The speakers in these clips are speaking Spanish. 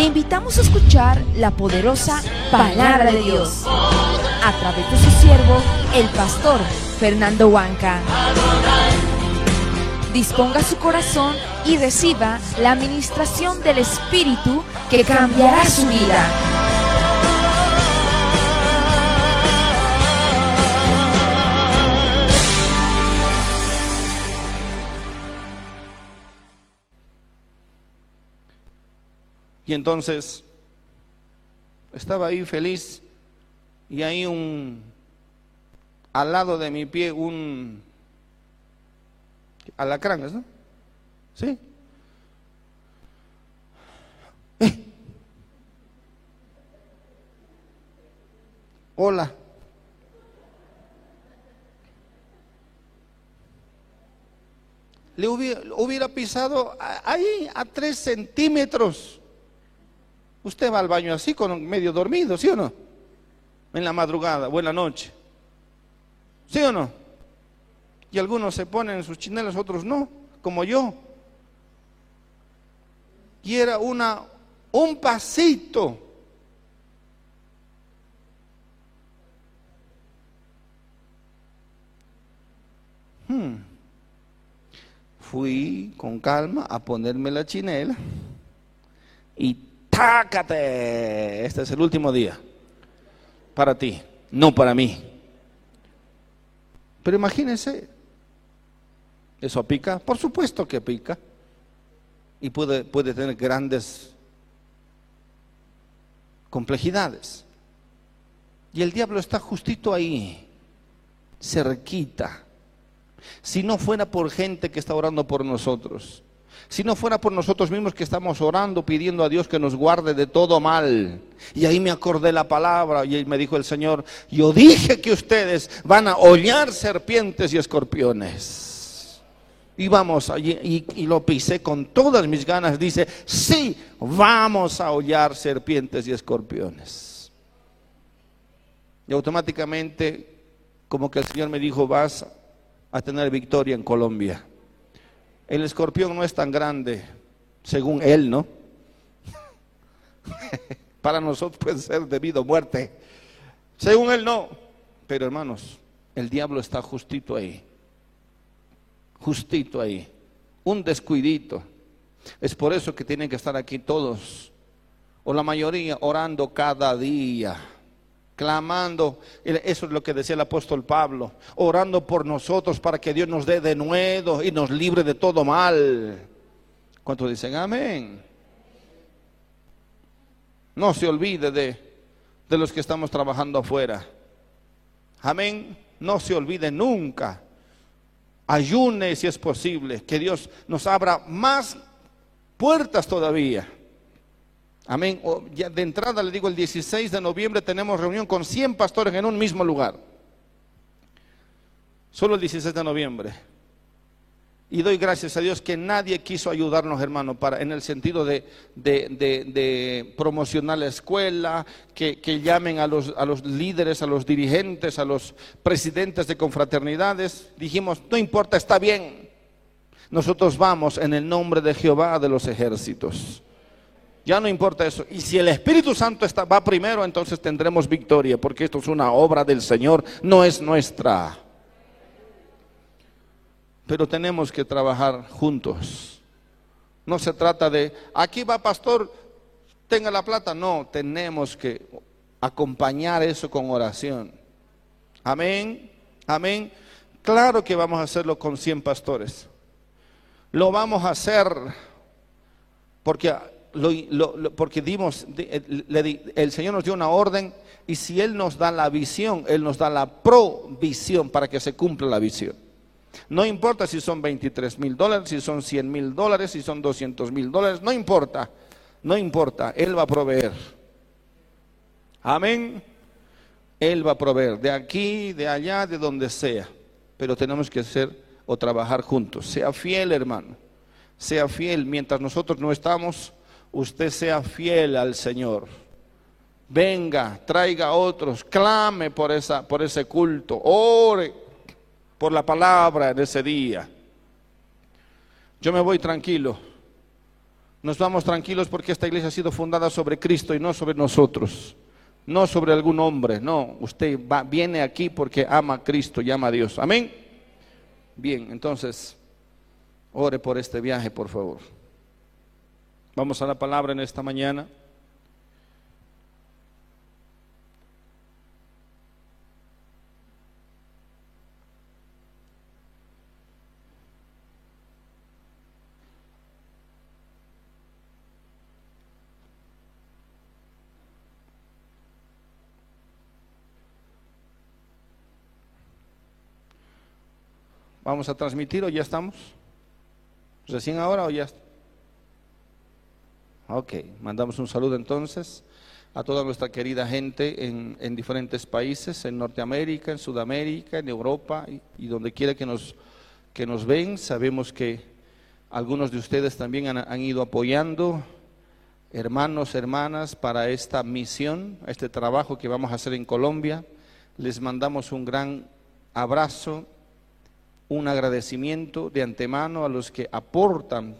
Te invitamos a escuchar la poderosa palabra de Dios a través de su siervo, el pastor Fernando Huanca. Disponga su corazón y reciba la administración del Espíritu que cambiará su vida. Y entonces estaba ahí feliz y ahí un, al lado de mi pie un alacrán, ¿no? ¿Sí? Hola. Le hubiera, hubiera pisado ahí a tres centímetros. Usted va al baño así, con medio dormido, ¿sí o no? En la madrugada o en la noche. ¿Sí o no? Y algunos se ponen sus chinelas, otros no, como yo. Y era una, un pasito. Hmm. Fui con calma a ponerme la chinela y tácate. Este es el último día. Para ti, no para mí. Pero imagínense, ¿eso pica? Por supuesto que pica. Y puede, puede tener grandes complejidades. Y el diablo está justito ahí, cerquita. Si no fuera por gente que está orando por nosotros, si no fuera por nosotros mismos que estamos orando, pidiendo a Dios que nos guarde de todo mal. Y ahí me acordé la palabra y me dijo el Señor, yo dije que ustedes van a hollar serpientes y escorpiones. Y vamos allí y, lo pisé con todas mis ganas. Dice, sí, vamos a hollar serpientes y escorpiones. Y automáticamente, como que el Señor me dijo, vas a tener victoria en Colombia. El escorpión no es tan grande, según él, ¿no? Para nosotros puede ser debido a muerte. Según él, no. Pero hermanos, el diablo está justito ahí. Justito ahí. Un descuidito. Es por eso que tienen que estar aquí todos, o la mayoría, orando cada día clamando, eso es lo que decía el apóstol Pablo, orando por nosotros para que Dios nos dé de nuevo y nos libre de todo mal. ¿Cuántos dicen amén? No se olvide de, de los que estamos trabajando afuera. Amén. No se olvide nunca. Ayune si es posible, que Dios nos abra más puertas todavía. Amén. ya de entrada le digo, el 16 de noviembre tenemos reunión con 100 pastores en un mismo lugar. Solo el 16 de noviembre. Y doy gracias a Dios que nadie quiso ayudarnos, hermano, para, en el sentido de, promocionar la escuela, que, que llamen a los, a los, líderes, a los dirigentes, a los presidentes de confraternidades. Dijimos, no importa, está bien. Nosotros vamos en el nombre de Jehová de los ejércitos. Ya no importa eso. Y si el Espíritu Santo está, va primero, entonces tendremos victoria, porque esto es una obra del Señor, no es nuestra. Pero tenemos que trabajar juntos. No se trata de, aquí va pastor, tenga la plata. No, tenemos que acompañar eso con oración. Amén, amén. Claro que vamos a hacerlo con 100 pastores. Lo vamos a hacer porque porque dimos, el Señor nos dio una orden y si Él nos da la visión, Él nos da la provisión para que se cumpla la visión. No importa si son 23 mil dólares, si son 100 mil dólares, si son 200 mil dólares, no importa, no importa, Él va a proveer. Amén. Él va a proveer de aquí, de allá, de donde sea. Pero tenemos que hacer o trabajar juntos. Sea fiel, hermano. Sea fiel. Mientras nosotros no estamos, usted sea fiel al Señor. Venga, traiga a otros, clame por, esa, por ese culto, ore por la palabra en ese día. Yo me voy tranquilo, Nos vamos tranquilos porque esta iglesia ha sido fundada sobre Cristo y no sobre nosotros, no sobre algún hombre, no, usted viene aquí porque ama a Cristo y ama a Dios. Amén. Bien, entonces, ore por este viaje, por favor. Vamos a la palabra en esta mañana. ¿Vamos a transmitir o ya estamos? ¿Recién ahora o ya? Ok, mandamos un saludo entonces a toda nuestra querida gente en, diferentes países, en Norteamérica, en Sudamérica, en Europa y, donde quiera que nos, que nos ven. Sabemos que algunos de ustedes también han, han ido apoyando, hermanos, hermanas, para esta misión, este trabajo que vamos a hacer en Colombia. Les mandamos un gran abrazo un agradecimiento de antemano a los que aportan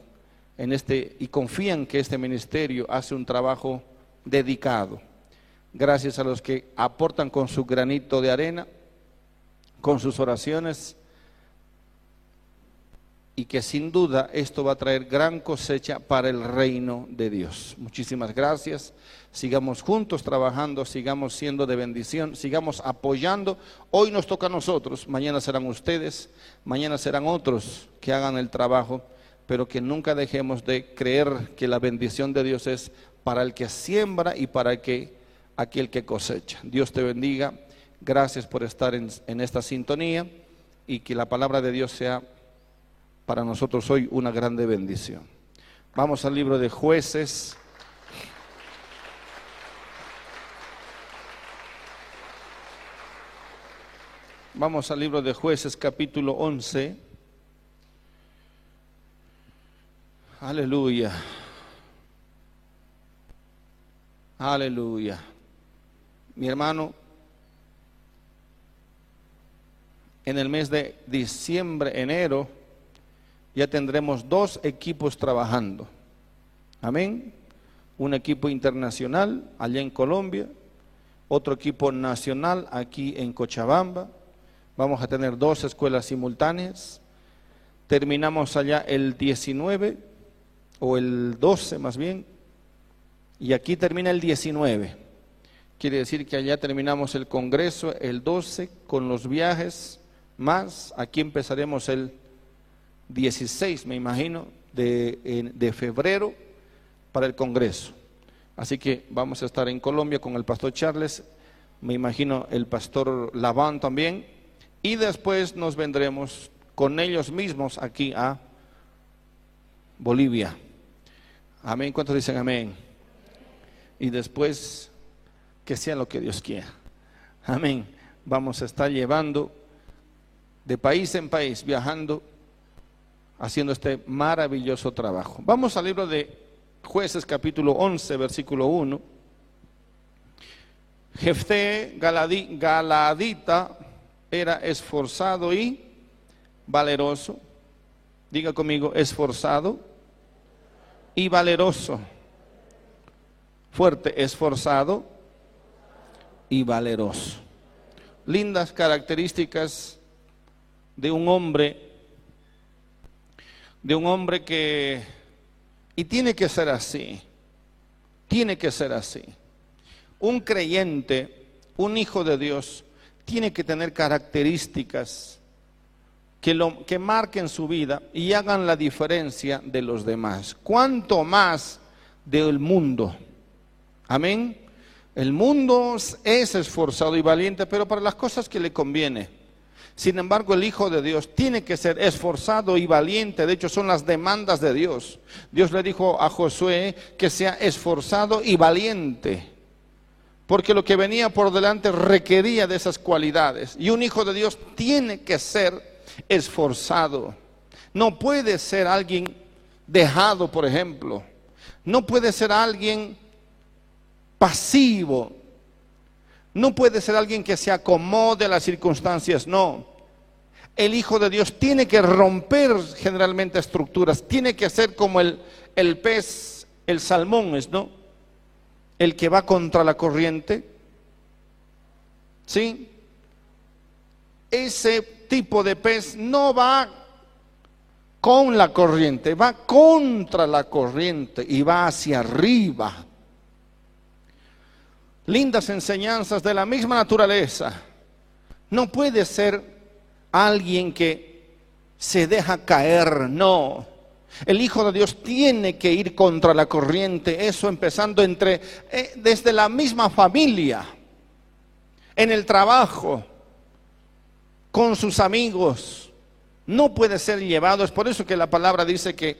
en este y confían que este ministerio hace un trabajo dedicado. Gracias a los que aportan con su granito de arena, con sus oraciones y que sin duda esto va a traer gran cosecha para el reino de Dios. Muchísimas gracias. Sigamos juntos trabajando, sigamos siendo de bendición, sigamos apoyando. Hoy nos toca a nosotros, mañana serán ustedes, mañana serán otros que hagan el trabajo, pero que nunca dejemos de creer que la bendición de Dios es para el que siembra y para que, aquel que cosecha. Dios te bendiga. Gracias por estar en, en esta sintonía y que la palabra de Dios sea para nosotros hoy una grande bendición. Vamos al libro de jueces. Vamos al libro de jueces capítulo 11. Aleluya. Aleluya. Mi hermano, en el mes de diciembre, enero, ya tendremos dos equipos trabajando. Amén. Un equipo internacional allá en Colombia, otro equipo nacional aquí en Cochabamba. Vamos a tener dos escuelas simultáneas. Terminamos allá el 19 o el 12 más bien. Y aquí termina el 19. Quiere decir que allá terminamos el Congreso el 12 con los viajes más. Aquí empezaremos el 16, me imagino, de, febrero para el Congreso. Así que vamos a estar en Colombia con el pastor Charles, me imagino el pastor Laván también, y después nos vendremos con ellos mismos aquí a Bolivia. Amén. ¿Cuántos dicen amén? Y después que sea lo que Dios quiera. Amén. Vamos a estar llevando de país en país, viajando haciendo este maravilloso trabajo. Vamos al libro de jueces capítulo 11, versículo 1. Jefté Galadita era esforzado y valeroso. Diga conmigo, esforzado y valeroso. Fuerte, esforzado y valeroso. Lindas características de un hombre de un hombre que, y tiene que ser así, tiene que ser así. Un creyente, un hijo de Dios, tiene que tener características que, lo, que marquen su vida y hagan la diferencia de los demás. ¿Cuánto más del mundo? Amén. El mundo es esforzado y valiente, pero para las cosas que le conviene. Sin embargo, el Hijo de Dios tiene que ser esforzado y valiente. De hecho, son las demandas de Dios. Dios le dijo a Josué que sea esforzado y valiente. Porque lo que venía por delante requería de esas cualidades. Y un Hijo de Dios tiene que ser esforzado. No puede ser alguien dejado, por ejemplo. No puede ser alguien pasivo. No puede ser alguien que se acomode a las circunstancias, no el Hijo de Dios tiene que romper generalmente estructuras, tiene que ser como el, el pez el salmón es, ¿no? El que va contra la corriente. ¿Sí? Ese tipo de pez no va con la corriente, va contra la corriente y va hacia arriba. Lindas enseñanzas de la misma naturaleza. No puede ser alguien que se deja caer, no. El Hijo de Dios tiene que ir contra la corriente, eso empezando entre eh, desde la misma familia, en el trabajo, con sus amigos. No puede ser llevado, es por eso que la palabra dice que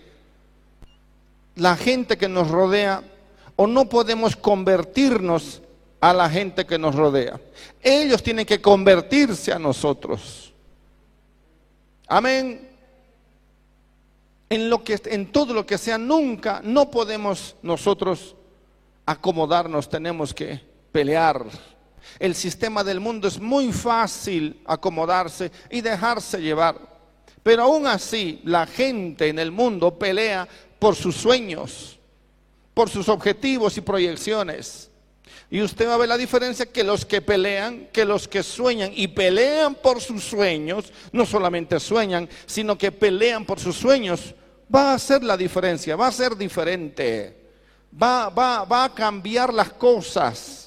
la gente que nos rodea o no podemos convertirnos a la gente que nos rodea. Ellos tienen que convertirse a nosotros. Amén. En, lo que, en todo lo que sea, nunca, no podemos nosotros acomodarnos, tenemos que pelear. El sistema del mundo es muy fácil acomodarse y dejarse llevar. Pero aún así, la gente en el mundo pelea por sus sueños, por sus objetivos y proyecciones. Y usted va a ver la diferencia que los que pelean, que los que sueñan y pelean por sus sueños, no solamente sueñan, sino que pelean por sus sueños, va a hacer la diferencia, va a ser diferente, va, va, va a cambiar las cosas.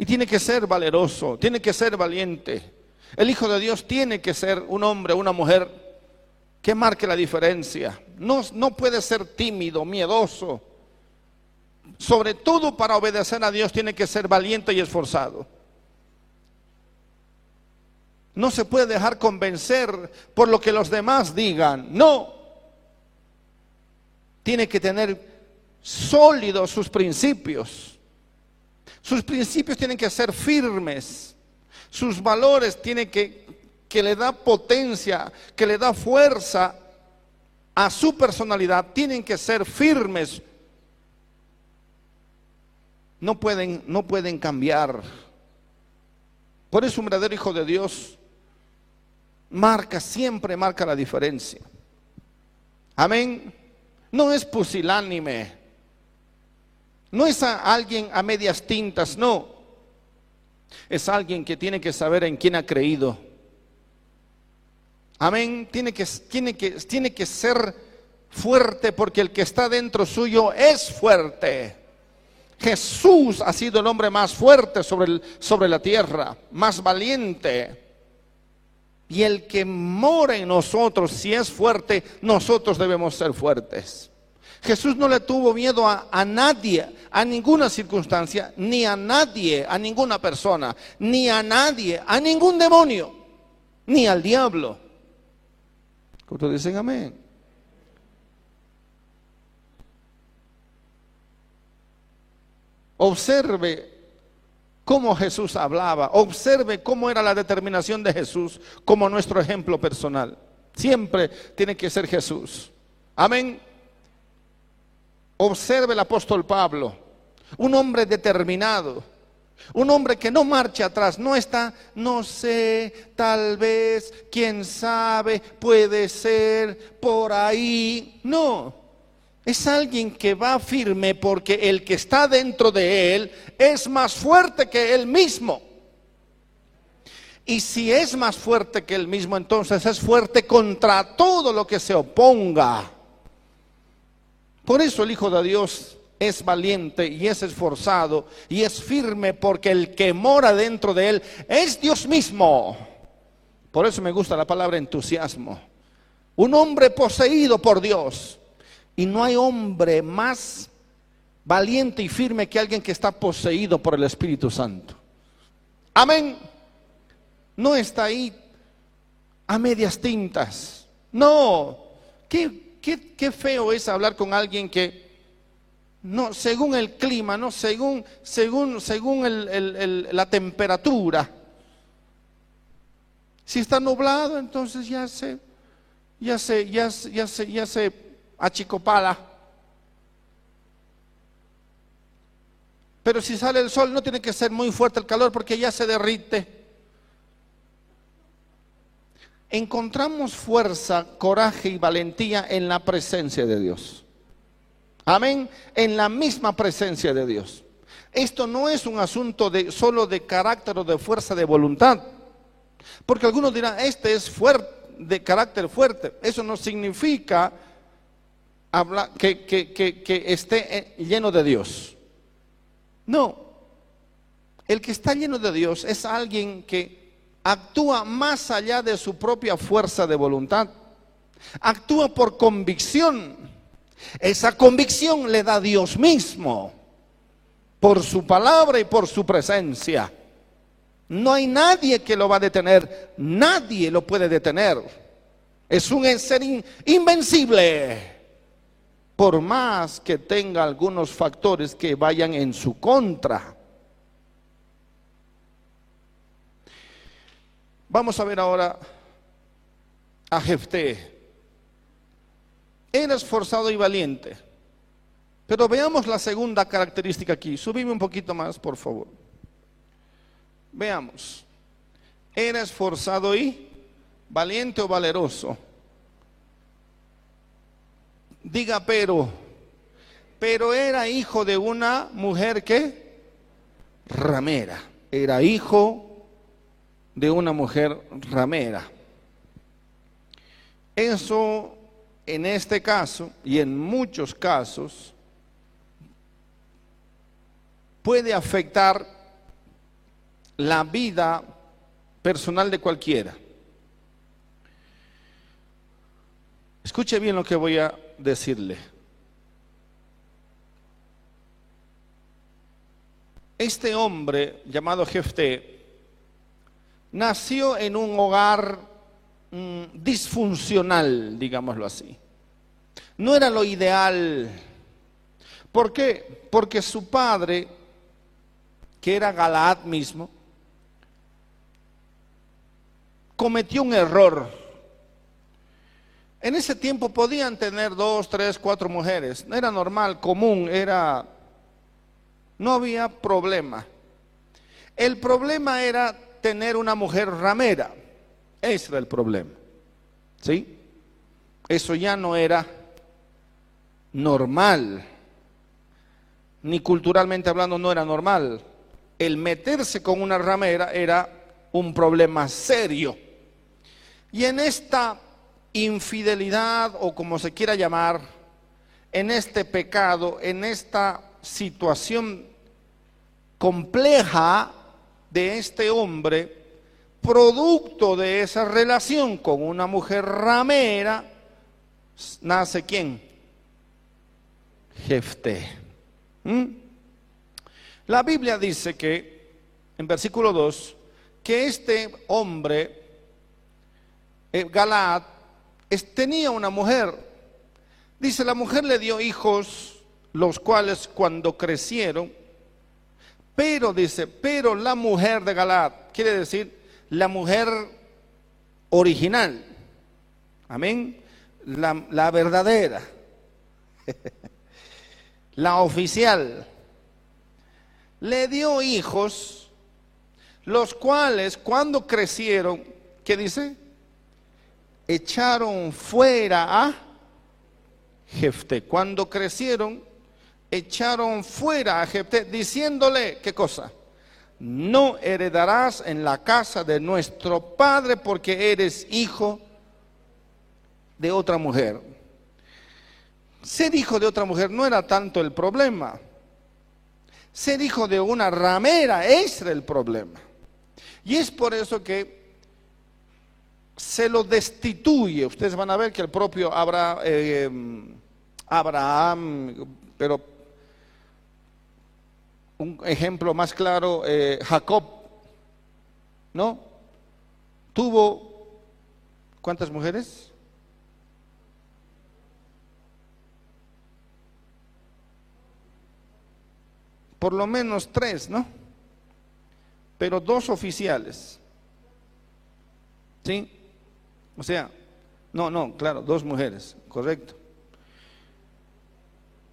Y tiene que ser valeroso, tiene que ser valiente. El Hijo de Dios tiene que ser un hombre, una mujer que marque la diferencia. No, no puede ser tímido, miedoso sobre todo para obedecer a Dios, tiene que ser valiente y esforzado. No se puede dejar convencer por lo que los demás digan. No. Tiene que tener sólidos sus principios. Sus principios tienen que ser firmes. Sus valores tienen que, que le da potencia, que le da fuerza a su personalidad, tienen que ser firmes, no pueden, no pueden cambiar. Por eso un verdadero hijo de Dios marca, siempre marca la diferencia. Amén. No es pusilánime. No es alguien a medias tintas, no. Es alguien que tiene que saber en quién ha creído. Amén. Tiene que, tiene que, tiene que ser fuerte porque el que está dentro suyo es fuerte. Jesús ha sido el hombre más fuerte sobre, sobre la tierra, más valiente. Y el que mora en nosotros, si es fuerte, nosotros debemos ser fuertes. Jesús no le tuvo miedo a, a, nadie, a ninguna circunstancia, ni a nadie, a ninguna persona, ni a nadie, a ningún demonio, ni al diablo. ¿Cuántos dicen amén? Observe cómo Jesús hablaba, observe cómo era la determinación de Jesús como nuestro ejemplo personal. Siempre tiene que ser Jesús. Amén. Observe el apóstol Pablo, un hombre determinado, un hombre que no marcha atrás, no está, no sé, tal vez, quién sabe, puede ser, por ahí. No, es alguien que va firme porque el que está dentro de él es más fuerte que él mismo. Y si es más fuerte que él mismo, entonces es fuerte contra todo lo que se oponga. Por eso el Hijo de Dios es valiente y es esforzado y es firme porque el que mora dentro de él es Dios mismo. Por eso me gusta la palabra entusiasmo. Un hombre poseído por Dios y no hay hombre más valiente y firme que alguien que está poseído por el Espíritu Santo. Amén. No está ahí a medias tintas. No. Qué, qué, feo es hablar con alguien que no, según el clima, no, según, según, según la temperatura. Si está nublado, entonces ya se, ya se, ya, ya se, ya se achicopala. Pero si sale el sol no tiene que ser muy fuerte el calor porque ya se derrite. Encontramos fuerza, coraje y valentía en la presencia de Dios. Amén, en la misma presencia de Dios. Esto no es un asunto de solo de carácter o de fuerza de voluntad. Porque algunos dirán, este es fuerte, de carácter fuerte. Eso no significa que, esté eh, lleno de Dios. No. El que está lleno de Dios es alguien que actúa más allá de su propia fuerza de voluntad. Actúa por convicción. Esa convicción le da Dios mismo por su palabra y por su presencia. No hay nadie que lo va a detener, nadie lo puede detener. Es un ser invencible, por más que tenga algunos factores que vayan en su contra. Vamos a ver ahora a Jefté. Era esforzado y valiente. Pero veamos la segunda característica aquí. Subime un poquito más, por favor. Veamos. Era esforzado y valiente o valeroso. Diga pero. Pero era hijo de una mujer que ramera. Era hijo de una mujer ramera. Eso en este caso y en muchos casos puede afectar la vida personal de cualquiera. Escuche bien lo que voy a decirle. Este hombre llamado Jefté nació en un hogar mm, disfuncional, digámoslo así. No era lo ideal. ¿Por qué? Porque su padre, que era Galaad mismo, cometió un error. En ese tiempo podían tener dos, tres, cuatro mujeres. No era normal, común, era... No había problema. El problema era tener una mujer ramera. Ese era el problema. ¿Sí? Eso ya no era normal. Ni culturalmente hablando no era normal. El meterse con una ramera era un problema serio. Y en esta infidelidad o como se quiera llamar, en este pecado, en esta situación compleja de este hombre, producto de esa relación con una mujer ramera, nace quién? Jefté. ¿Mm? La Biblia dice que, en versículo 2, que este hombre eh, Galaad tenía una mujer. Dice, la mujer le dio hijos, los cuales cuando crecieron, pero dice, pero la mujer de Galaad, quiere decir la mujer original, amén, la, la verdadera, la oficial, le dio hijos, los cuales cuando crecieron, ¿qué dice? echaron fuera a Jefté. Cuando crecieron, echaron fuera a Jefté, diciéndole, ¿qué cosa? No heredarás en la casa de nuestro padre porque eres hijo de otra mujer. Ser hijo de otra mujer no era tanto el problema. Ser hijo de una ramera, era el problema. Y es por eso que se lo destituye. Ustedes van a ver que el propio eh, Abraham, pero un ejemplo más claro, eh, Jacob, ¿no? Tuvo, ¿cuántas mujeres? Por lo menos tres, ¿no? Pero dos oficiales. ¿Sí? O sea, no, no, claro, dos mujeres, correcto.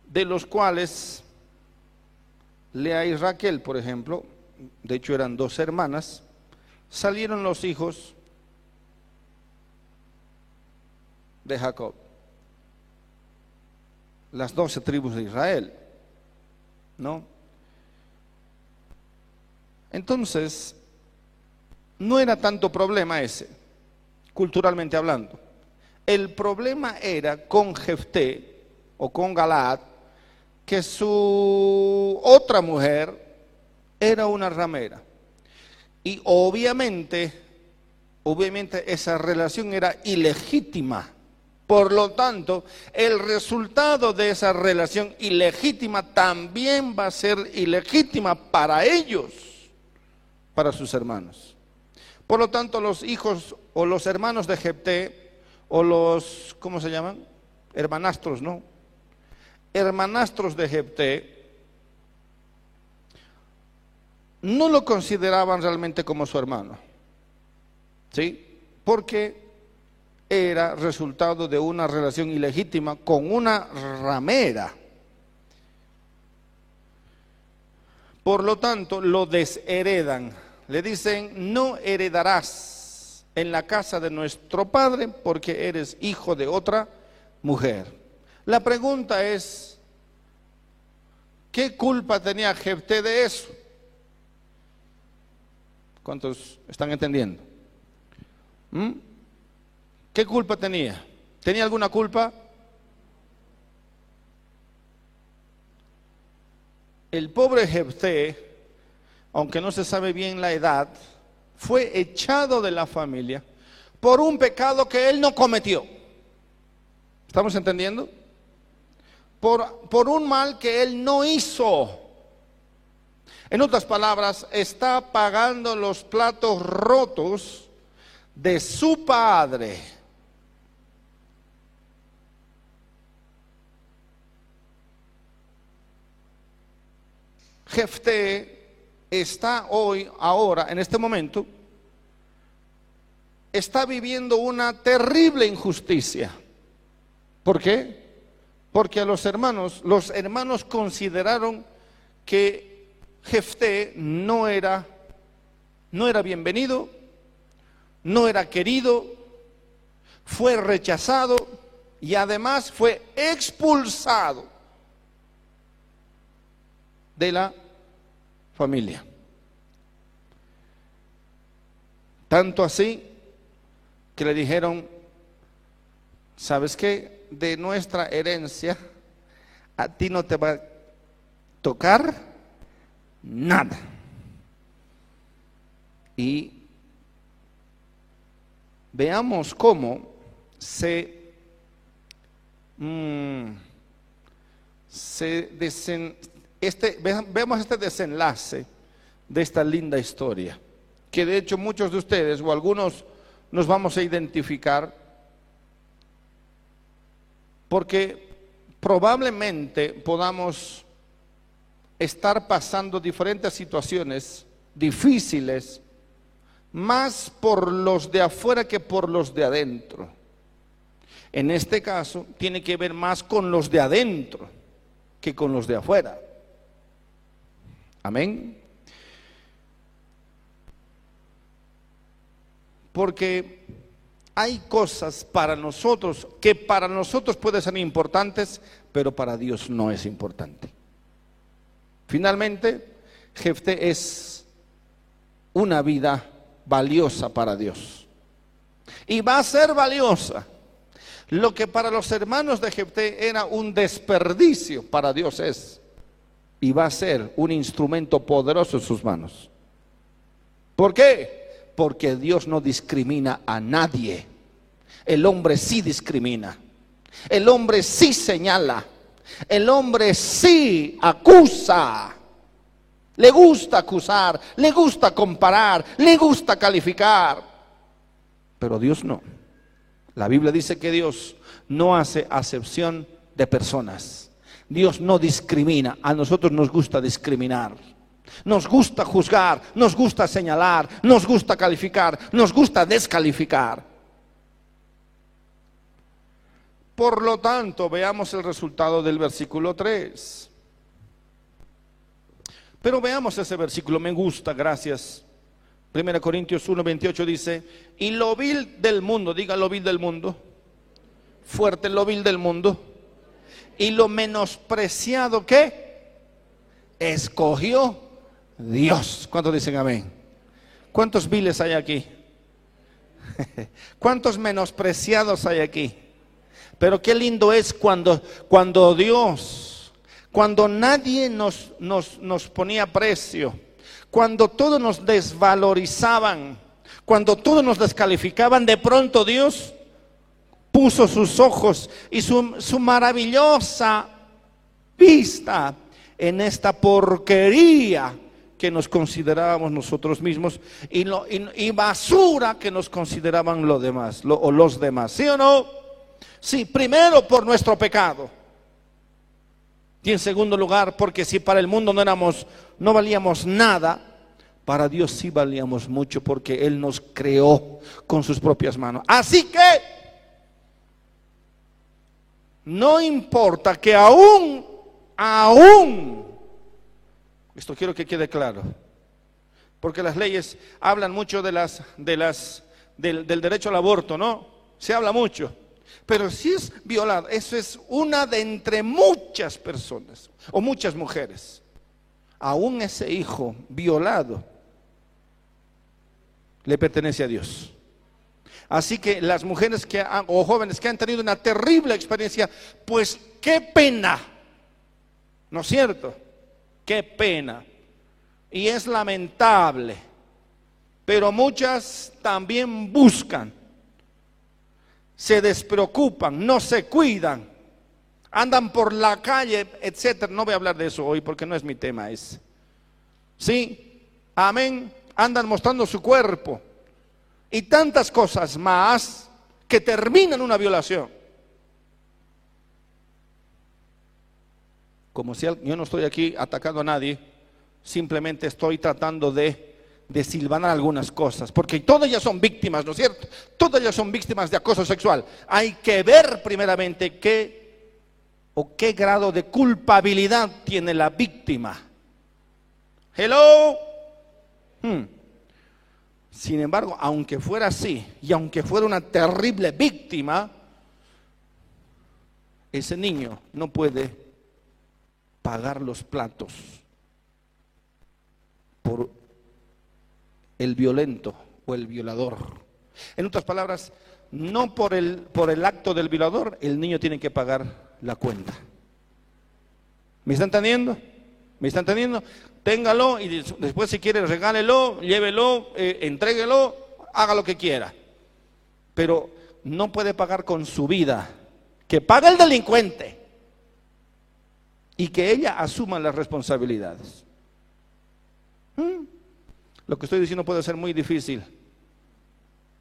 De los cuales Lea y Raquel, por ejemplo, de hecho eran dos hermanas, salieron los hijos de Jacob. Las doce tribus de Israel. ¿No? Entonces, no era tanto problema ese, culturalmente hablando. El problema era con Jefté o con Galaad, que su otra mujer era una ramera. Y obviamente, obviamente esa relación era ilegítima. Por lo tanto, el resultado de esa relación ilegítima también va a ser ilegítima para ellos, para sus hermanos. Por lo tanto, los hijos o los hermanos de Jepté, o los, ¿cómo se llaman? Hermanastros, ¿no? Hermanastros de Jepté, no lo consideraban realmente como su hermano. ¿Sí? Porque era resultado de una relación ilegítima con una ramera. Por lo tanto, lo desheredan. Le dicen, no heredarás en la casa de nuestro padre porque eres hijo de otra mujer. La pregunta es, ¿qué culpa tenía Jefté de eso? ¿Cuántos están entendiendo? ¿Mm? ¿Qué culpa tenía? ¿Tenía alguna culpa? El pobre Jefté, aunque no se sabe bien la edad, fue echado de la familia por un pecado que él no cometió. ¿Estamos entendiendo? Por, un mal que él no hizo. En otras palabras, está pagando los platos rotos de su padre. Jefté está hoy, ahora, en este momento, está viviendo una terrible injusticia. ¿Por qué? Porque a los hermanos, los hermanos consideraron que Jefté no era, no era bienvenido, no era querido, fue rechazado y además fue expulsado de la familia. Tanto así que le dijeron, ¿sabes qué? De nuestra herencia, a ti no te va a tocar nada. Y veamos cómo se, mm, se este, vemos este desenlace de esta linda historia, que de hecho muchos de ustedes o algunos nos vamos a identificar, porque probablemente podamos estar pasando diferentes situaciones difíciles, más por los de afuera que por los de adentro. En este caso, tiene que ver más con los de adentro que con los de afuera. Amén. Porque hay cosas para nosotros que para nosotros pueden ser importantes, pero para Dios no es importante. Finalmente, Jefté es una vida valiosa para Dios. Y va a ser valiosa. Lo que para los hermanos de Jefté era un desperdicio, para Dios es. Y va a ser un instrumento poderoso en sus manos. ¿Por qué? Porque Dios no discrimina a nadie. El hombre sí discrimina. El hombre sí señala. El hombre sí acusa. Le gusta acusar, le gusta comparar, le gusta calificar. Pero Dios no. La Biblia dice que Dios no hace acepción de personas. Dios no discrimina. A nosotros nos gusta discriminar. Nos gusta juzgar, nos gusta señalar, nos gusta calificar, nos gusta descalificar. Por lo tanto, veamos el resultado del versículo 3. Pero veamos ese versículo, me gusta, gracias. 1 Corintios 1, 28 dice, y lo vil del mundo, diga lo vil del mundo, fuerte lo vil del mundo y lo menospreciado que escogió Dios. ¿Cuántos dicen amén? ¿Cuántos viles hay aquí? ¿Cuántos menospreciados hay aquí? Pero qué lindo es cuando, cuando Dios, cuando nadie nos, nos, nos ponía precio, cuando todos nos desvalorizaban, cuando todos nos descalificaban, de pronto Dios puso sus ojos y su, su maravillosa vista en esta porquería que nos considerábamos nosotros mismos y, basura que nos consideraban los demás, o los demás. ¿Sí o no? Sí, primero por nuestro pecado. Y en segundo lugar, porque si para el mundo no éramos, no valíamos nada, para Dios sí valíamos mucho porque Él nos creó con sus propias manos. Así que no importa que aún, aún esto quiero que quede claro. Porque las leyes hablan mucho de las, de las, del, derecho al aborto, ¿no? Se habla mucho. Pero si es violado, eso es una de entre muchas personas o muchas mujeres. Aún ese hijo violado le pertenece a Dios. Así que las mujeres que o jóvenes que han tenido una terrible experiencia, pues qué pena, ¿no es cierto? Qué pena. Y es lamentable. Pero muchas también buscan, se despreocupan, no se cuidan, andan por la calle, etcétera. No voy a hablar de eso hoy porque no es mi tema ese. Sí, amén. Andan mostrando su cuerpo y tantas cosas más que terminan una violación. Como si yo no estoy aquí atacando a nadie, simplemente estoy tratando de, de silvanar algunas cosas, porque todas ellas son víctimas, ¿no es cierto? Todas ellas son víctimas de acoso sexual. Hay que ver primeramente qué o qué grado de culpabilidad tiene la víctima. Hello. Hmm. Sin embargo, aunque fuera así y aunque fuera una terrible víctima, ese niño no puede pagar los platos por el violento o el violador. En otras palabras, no por el, por el acto del violador, el niño tiene que pagar la cuenta. ¿Me están entendiendo? ¿Me están entendiendo? Téngalo y después si quiere regálelo, llévelo, eh, entréguelo, haga lo que quiera. Pero no puede pagar con su vida. Que paga el delincuente y que ella asuma las responsabilidades. ¿Mm? Lo que estoy diciendo puede ser muy difícil,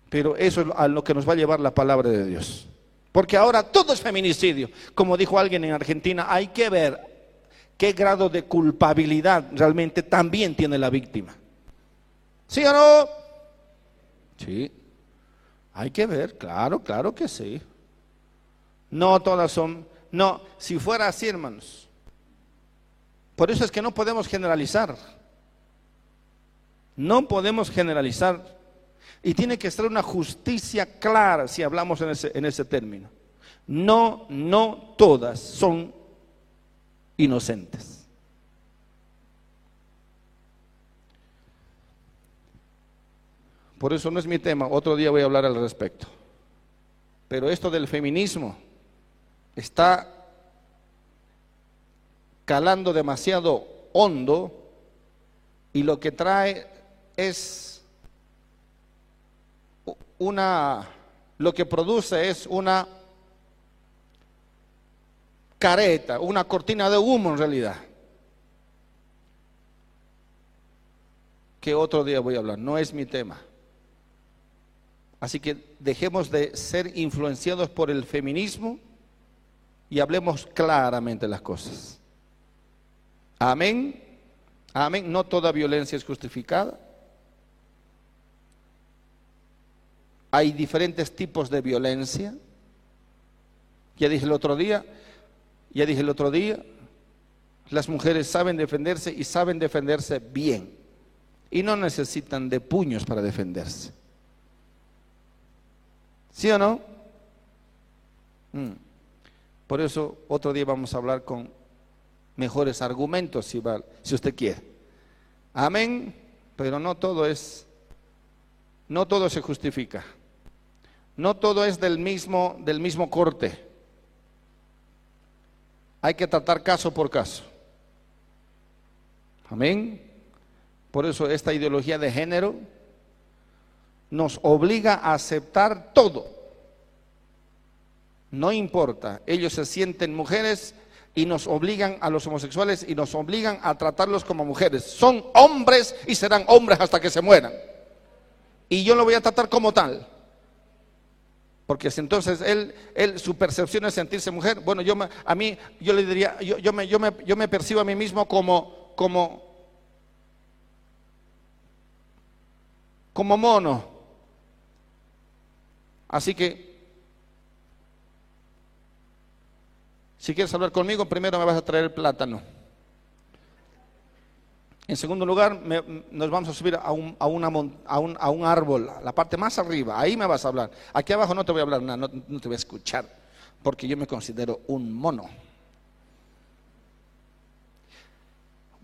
pero eso es a lo que nos va a llevar la palabra de Dios. Porque ahora todo es feminicidio. Como dijo alguien en Argentina, hay que ver qué grado de culpabilidad realmente también tiene la víctima. ¿Sí o no? Sí. Hay que ver, claro, claro que sí. No todas son, no, si fuera así, hermanos, por eso es que no podemos generalizar. No podemos generalizar. Y tiene que estar una justicia clara si hablamos en ese, en ese término. No, no todas son inocentes. Por eso no es mi tema, otro día voy a hablar al respecto. Pero esto del feminismo está calando demasiado hondo y lo que trae es una, lo que produce es una careta, una cortina de humo en realidad. Que otro día voy a hablar, no es mi tema. Así que dejemos de ser influenciados por el feminismo y hablemos claramente las cosas. Amén. Amén. No toda violencia es justificada. Hay diferentes tipos de violencia. Ya dije el otro día, ya dije el otro día, las mujeres saben defenderse y saben defenderse bien. Y no necesitan de puños para defenderse. ¿Sí o no? Mm. Por eso otro día vamos a hablar con mejores argumentos si, va, si usted quiere. Amén, pero no todo es, no todo se justifica. No todo es del mismo, del mismo corte. Hay que tratar caso por caso. Amén. Por eso esta ideología de género nos obliga a aceptar todo. No importa, ellos se sienten mujeres y nos obligan a los homosexuales y nos obligan a tratarlos como mujeres. Son hombres y serán hombres hasta que se mueran. Y yo lo voy a tratar como tal. Porque si entonces él, él, su percepción es sentirse mujer, bueno, yo a mí, yo le diría, yo, yo, me, yo, me, yo me percibo a mí mismo como, como, como mono. Así que Si quieres hablar conmigo, primero me vas a traer el plátano. En segundo lugar, nos vamos a subir a un, a, un, a un, árbol, la parte más arriba. Ahí me vas a hablar. Aquí abajo no te voy a hablar nada, no te voy a escuchar, porque yo me considero un mono.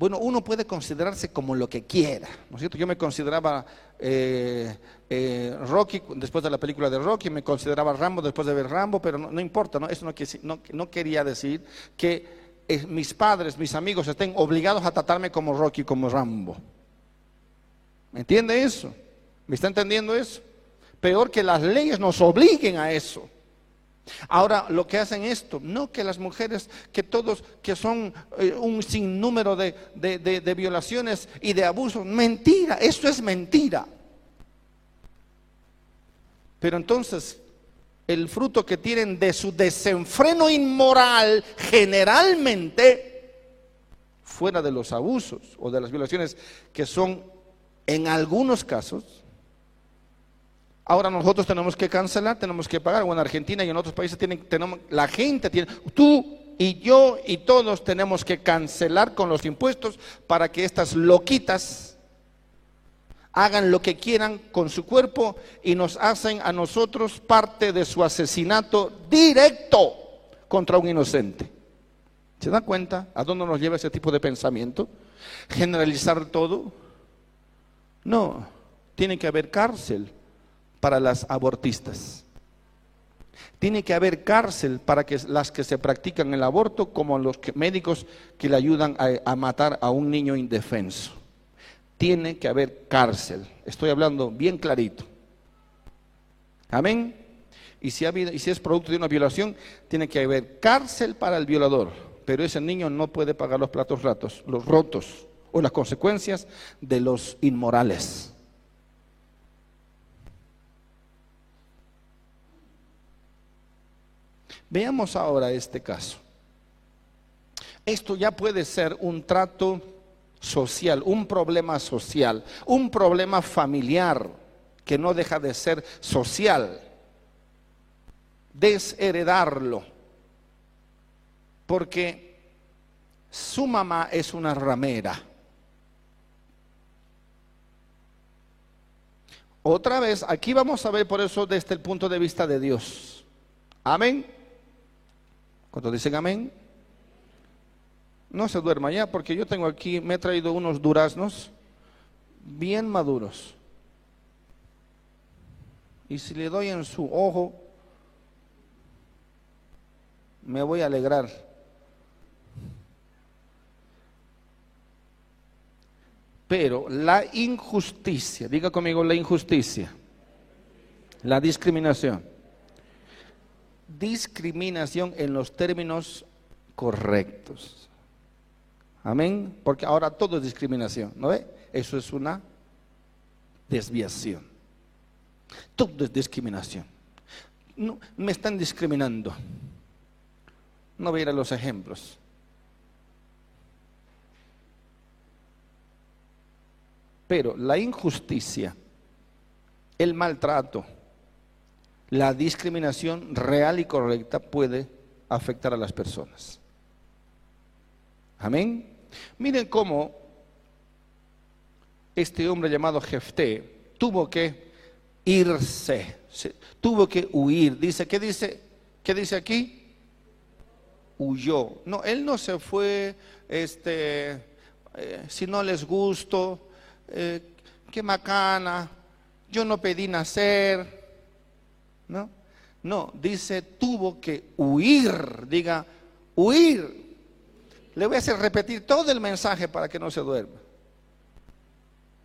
Bueno, uno puede considerarse como lo que quiera, ¿no es cierto? Yo me consideraba eh, eh, Rocky después de la película de Rocky, me consideraba Rambo después de ver Rambo, pero no, importa, ¿no? Eso no, no, quería decir que eh, mis padres, mis amigos estén obligados a tratarme como Rocky, como Rambo. ¿Me entiende eso? ¿Me está entendiendo eso? Peor que las leyes nos obliguen a eso. Ahora, lo que hacen esto, no que las mujeres, que todos, que son eh, un sinnúmero de, de, violaciones y de abusos, mentira, eso es mentira. Pero entonces, el fruto que tienen de su desenfreno inmoral, generalmente, fuera de los abusos o de las violaciones, que son en algunos casos, Ahora nosotros tenemos que cancelar, tenemos que pagar. O en Argentina y en otros países tienen, tenemos, la gente tiene, tú y yo y todos tenemos que cancelar con los impuestos para que estas loquitas hagan lo que quieran con su cuerpo y nos hacen a nosotros parte de su asesinato directo contra un inocente. ¿Se da cuenta a dónde nos lleva ese tipo de pensamiento? ¿Generalizar todo? No, tiene que haber cárcel para las abortistas. Tiene que haber cárcel para que las que se practican el aborto como los médicos que le ayudan a, matar a un niño indefenso. Tiene que haber cárcel. Estoy hablando bien clarito. Amén. Y si, y si es producto de una violación, tiene que haber cárcel para el violador. Pero ese niño no puede pagar los platos ratos, los rotos o las consecuencias de los inmorales. Veamos ahora este caso. Esto ya puede ser un trato social, un problema social, un problema familiar que no deja de ser social. Desheredarlo. Porque su mamá es una ramera. Otra vez, aquí vamos a ver por eso desde el punto de vista de Dios. Amén. Cuando dicen amén, no se duerma ya, porque yo tengo aquí, me he traído unos duraznos bien maduros. Y si le doy en su ojo, me voy a alegrar. Pero la injusticia, diga conmigo la injusticia, la discriminación discriminación en los términos correctos. Amén. Porque ahora todo es discriminación, ¿no ve? Eso es una desviación. Todo es discriminación. No, me están discriminando. No voy a ir a los ejemplos. Pero la injusticia, el maltrato, la discriminación real y correcta puede afectar a las personas. Amén. Miren cómo este hombre llamado Jefté tuvo que irse, tuvo que huir. Dice, ¿qué dice? ¿Qué dice aquí? Huyó. No, él no se fue, este, eh, si no les gusto, eh, qué macana, yo no pedí nacer. No, no, dice tuvo que huir, diga, huir. Le voy a hacer repetir todo el mensaje para que no se duerma.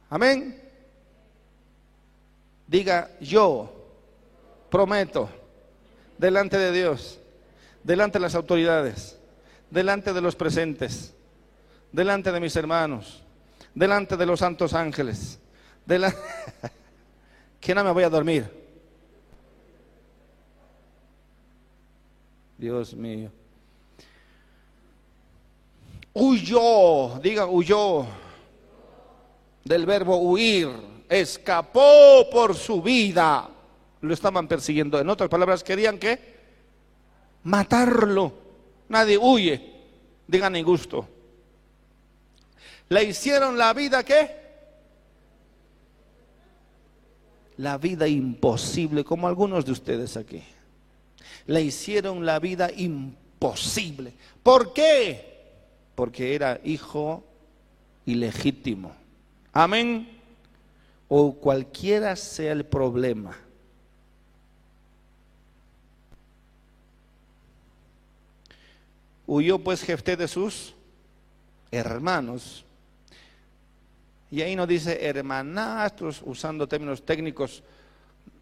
Amén. Diga, yo prometo delante de Dios, delante de las autoridades, delante de los presentes, delante de mis hermanos, delante de los santos ángeles, delante... que no me voy a dormir. Dios mío. Huyó, diga huyó del verbo huir, escapó por su vida. Lo estaban persiguiendo. En otras palabras, querían que matarlo. Nadie huye, digan ni gusto. Le hicieron la vida qué? La vida imposible, como algunos de ustedes aquí. Le hicieron la vida imposible. ¿Por qué? Porque era hijo ilegítimo. Amén. O cualquiera sea el problema. Huyó pues Jefté de sus hermanos. Y ahí no dice hermanastros usando términos técnicos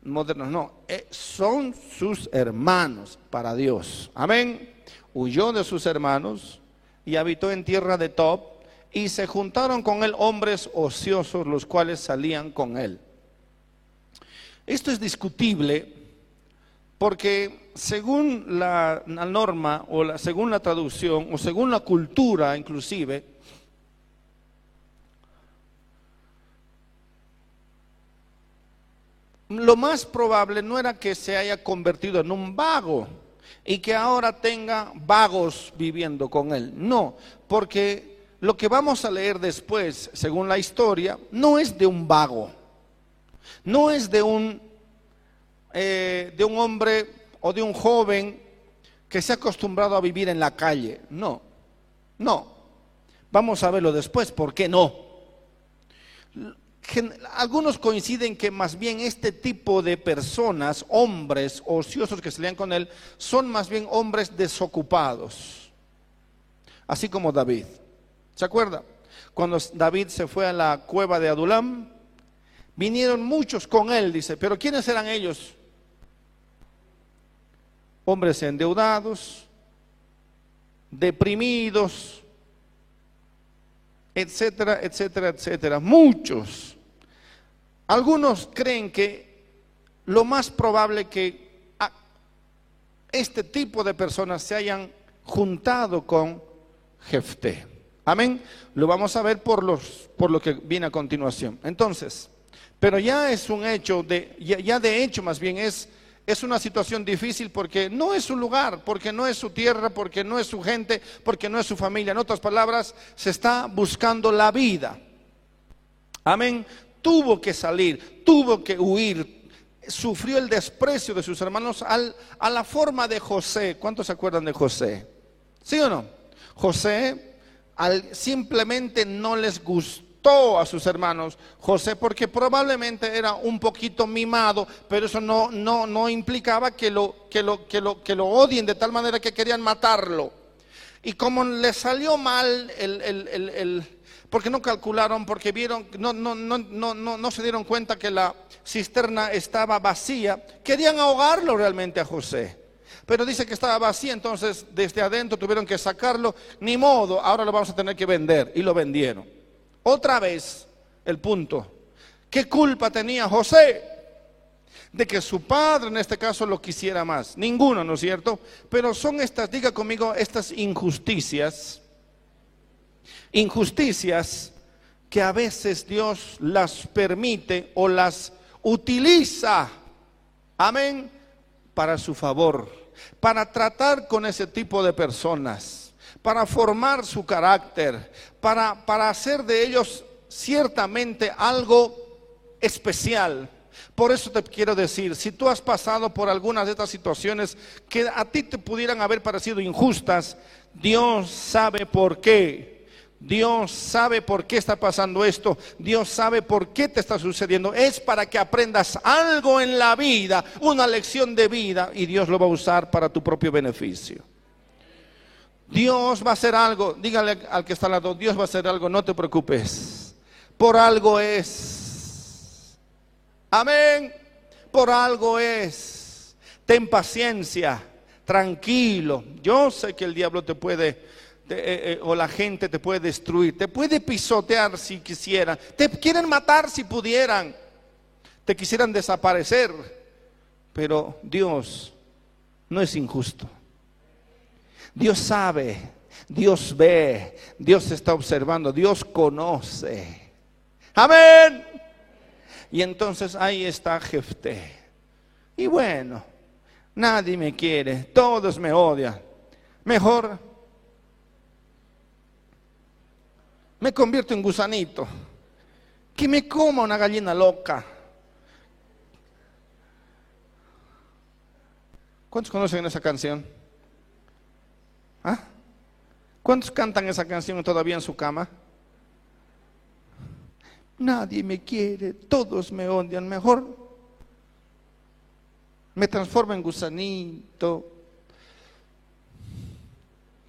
modernos, no, eh, son sus hermanos para Dios. Amén. Huyó de sus hermanos y habitó en tierra de Top y se juntaron con él hombres ociosos, los cuales salían con él. Esto es discutible porque según la, norma o la, según la traducción o según la cultura inclusive, lo más probable no era que se haya convertido en un vago y que ahora tenga vagos viviendo con él. No, porque lo que vamos a leer después, según la historia, no es de un vago, no es de un, eh, de un hombre o de un joven que se ha acostumbrado a vivir en la calle. No, no. Vamos a verlo después, ¿por qué no? Algunos coinciden que más bien este tipo de personas, hombres ociosos que salían con él, son más bien hombres desocupados, así como David. ¿Se acuerda? Cuando David se fue a la cueva de Adulam, vinieron muchos con él, dice, pero ¿quiénes eran ellos? Hombres endeudados, deprimidos, etcétera, etcétera, etcétera. Muchos. Algunos creen que lo más probable que este tipo de personas se hayan juntado con Jefté. Amén. Lo vamos a ver por, los, por lo que viene a continuación. Entonces, pero ya es un hecho, de, ya, de hecho más bien es, es una situación difícil porque no es su lugar, porque no es su tierra, porque no es su gente, porque no es su familia. En otras palabras, se está buscando la vida. Amén. Tuvo que salir, tuvo que huir, sufrió el desprecio de sus hermanos a la forma de José. ¿Cuántos se acuerdan de José? ¿Sí o no? José simplemente no les gustó a sus hermanos José porque probablemente era un poquito mimado, pero eso no, no, no implicaba que lo, que, lo, que, lo, que lo odien de tal manera que querían matarlo. Y como le salió mal el, el, porque no calcularon, porque vieron, no, no, no, no, no, no se dieron cuenta que la cisterna estaba vacía, querían ahogarlo realmente a José. Pero dice que estaba vacía, entonces desde adentro tuvieron que sacarlo. Ni modo, ahora lo vamos a tener que vender. Y lo vendieron. Otra vez el punto. ¿Qué culpa tenía José? De que su padre en este caso lo quisiera más. Ninguno, ¿no es cierto? Pero son estas, diga conmigo, estas injusticias. Injusticias que a veces Dios las permite o las utiliza. Amén. Para su favor para tratar con ese tipo de personas, para formar su carácter, para, para hacer de ellos ciertamente algo especial, Por eso te quiero decir, si tú has pasado por algunas de estas situaciones que a ti te pudieran haber parecido injustas, Dios sabe por qué. Dios sabe por qué está pasando esto. Dios sabe por qué te está sucediendo. Es para que aprendas algo en la vida, una lección de vida, y Dios lo va a usar para tu propio beneficio. Dios va a hacer algo. Dígale al que está al lado, Dios va a hacer algo, no te preocupes. Por algo es. Amén. Por algo es. Ten paciencia, tranquilo. Yo sé que el diablo te puede eh, eh, o la gente te puede destruir, te puede pisotear si quisiera, te quieren matar si pudieran, te quisieran desaparecer, pero Dios no es injusto. Dios sabe, Dios ve, Dios está observando, Dios conoce. Amén. Y entonces ahí está Jefté. Y bueno, nadie me quiere, todos me odian. Mejor me convierto en gusanito, que me coma una gallina loca. ¿Cuántos conocen esa canción? ¿Ah? ¿Cuántos cantan esa canción todavía en su cama? Nadie me quiere, todos me odian. Mejor me transformo en gusanito.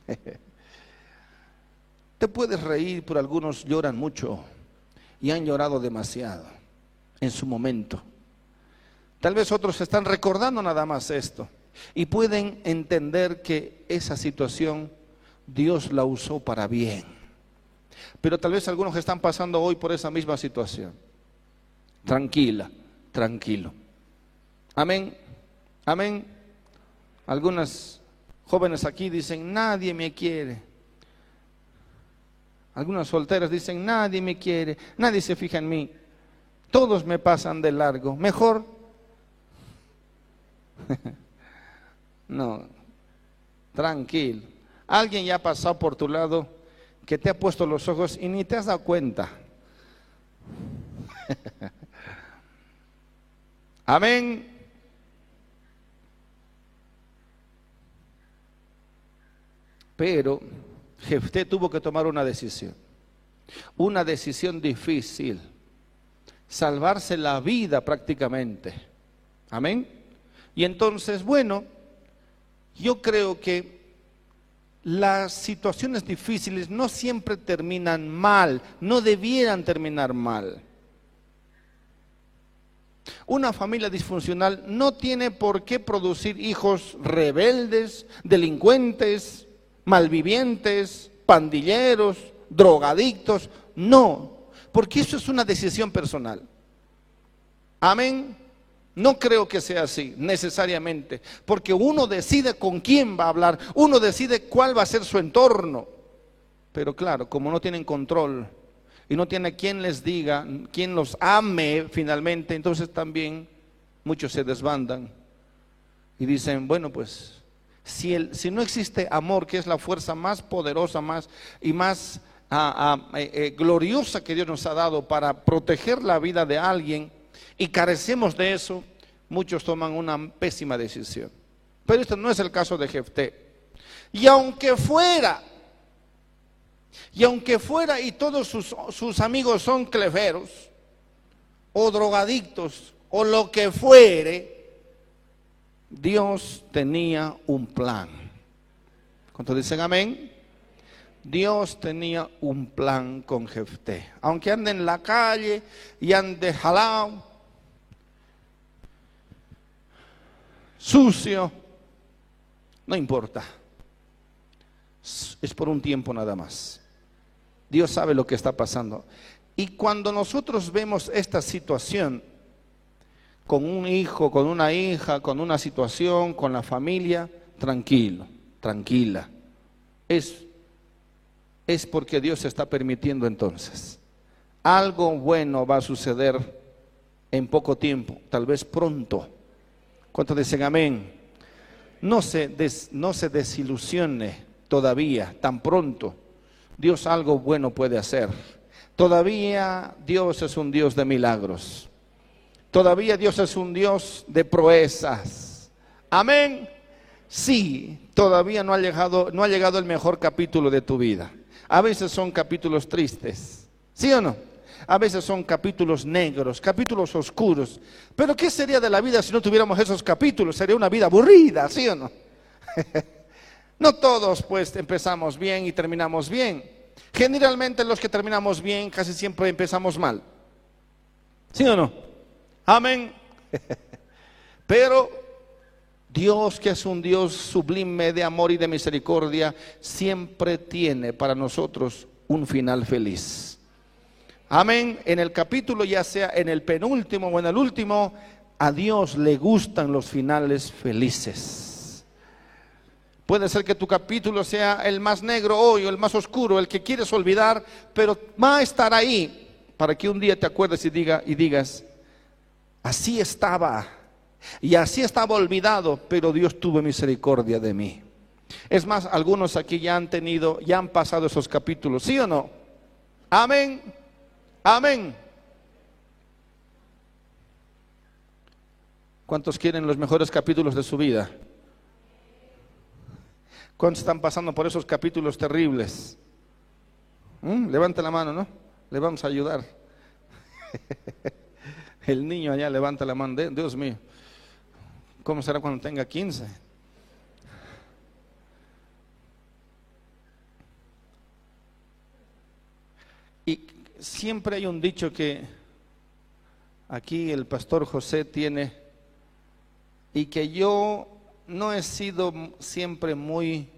Te puedes reír, pero algunos lloran mucho y han llorado demasiado en su momento. Tal vez otros están recordando nada más esto y pueden entender que esa situación Dios la usó para bien. Pero tal vez algunos están pasando hoy por esa misma situación. Tranquila, tranquilo. Amén, amén. Algunas jóvenes aquí dicen, nadie me quiere. Algunas solteras dicen, nadie me quiere, nadie se fija en mí, todos me pasan de largo, mejor. no, tranquilo. Alguien ya ha pasado por tu lado que te ha puesto los ojos y ni te has dado cuenta. Amén. Pero Jefté tuvo que tomar una decisión, una decisión difícil, salvarse la vida prácticamente. Amén. Y entonces, bueno, yo creo que las situaciones difíciles no siempre terminan mal, no debieran terminar mal. Una familia disfuncional no tiene por qué producir hijos rebeldes, delincuentes, malvivientes, pandilleros, drogadictos. No, porque eso es una decisión personal. Amén. No creo que sea así, necesariamente, porque uno decide con quién va a hablar, uno decide cuál va a ser su entorno. Pero claro, como no tienen control y no tiene quien les diga, quien los ame finalmente, entonces también muchos se desbandan y dicen, bueno, pues si, no existe amor, que es la fuerza más poderosa más y más ah, ah, eh, eh, gloriosa que Dios nos ha dado para proteger la vida de alguien, y carecemos de eso, muchos toman una pésima decisión. Pero esto no es el caso de Jefté. Y aunque fuera, y aunque fuera y todos sus, sus amigos son cleveros, o drogadictos, o lo que fuere, Dios tenía un plan. ¿Cuántos dicen amén? Dios tenía un plan con Jefté. Aunque ande en la calle y ande jalado, sucio, no importa. Es por un tiempo nada más. Dios sabe lo que está pasando. Y cuando nosotros vemos esta situación, con un hijo, con una hija, con una situación, con la familia, tranquilo, tranquila. Es, es porque Dios está permitiendo entonces. Algo bueno va a suceder en poco tiempo, tal vez pronto. ¿Cuántos dicen amén? No se, no se desilusione todavía, tan pronto. Dios algo bueno puede hacer. Todavía Dios es un Dios de milagros. Todavía Dios es un Dios de proezas. Amén. Sí, todavía no ha llegado, no ha llegado el mejor capítulo de tu vida. A veces son capítulos tristes. ¿Sí o no? A veces son capítulos negros, capítulos oscuros. Pero ¿qué sería de la vida si no tuviéramos esos capítulos? Sería una vida aburrida, ¿sí o no? no todos pues empezamos bien y terminamos bien. Generalmente los que terminamos bien casi siempre empezamos mal. ¿Sí o no? Amén. Pero Dios, que es un Dios sublime de amor y de misericordia, siempre tiene para nosotros un final feliz. Amén. En el capítulo, ya sea en el penúltimo o en el último, a Dios le gustan los finales felices. Puede ser que tu capítulo sea el más negro hoy o el más oscuro, el que quieres olvidar, pero va a estar ahí para que un día te acuerdes y, diga, y digas, así estaba, y así estaba olvidado, pero Dios tuvo misericordia de mí. Es más, algunos aquí ya han tenido, ya han pasado esos capítulos, ¿sí o no? Amén. Amén. ¿Cuántos quieren los mejores capítulos de su vida? ¿Cuántos están pasando por esos capítulos terribles? ¿Mm? Levante la mano, ¿no? Le vamos a ayudar. El niño allá levanta la mano. Dios mío. ¿Cómo será cuando tenga 15? Y siempre hay un dicho que aquí el pastor José tiene y que yo no he sido siempre muy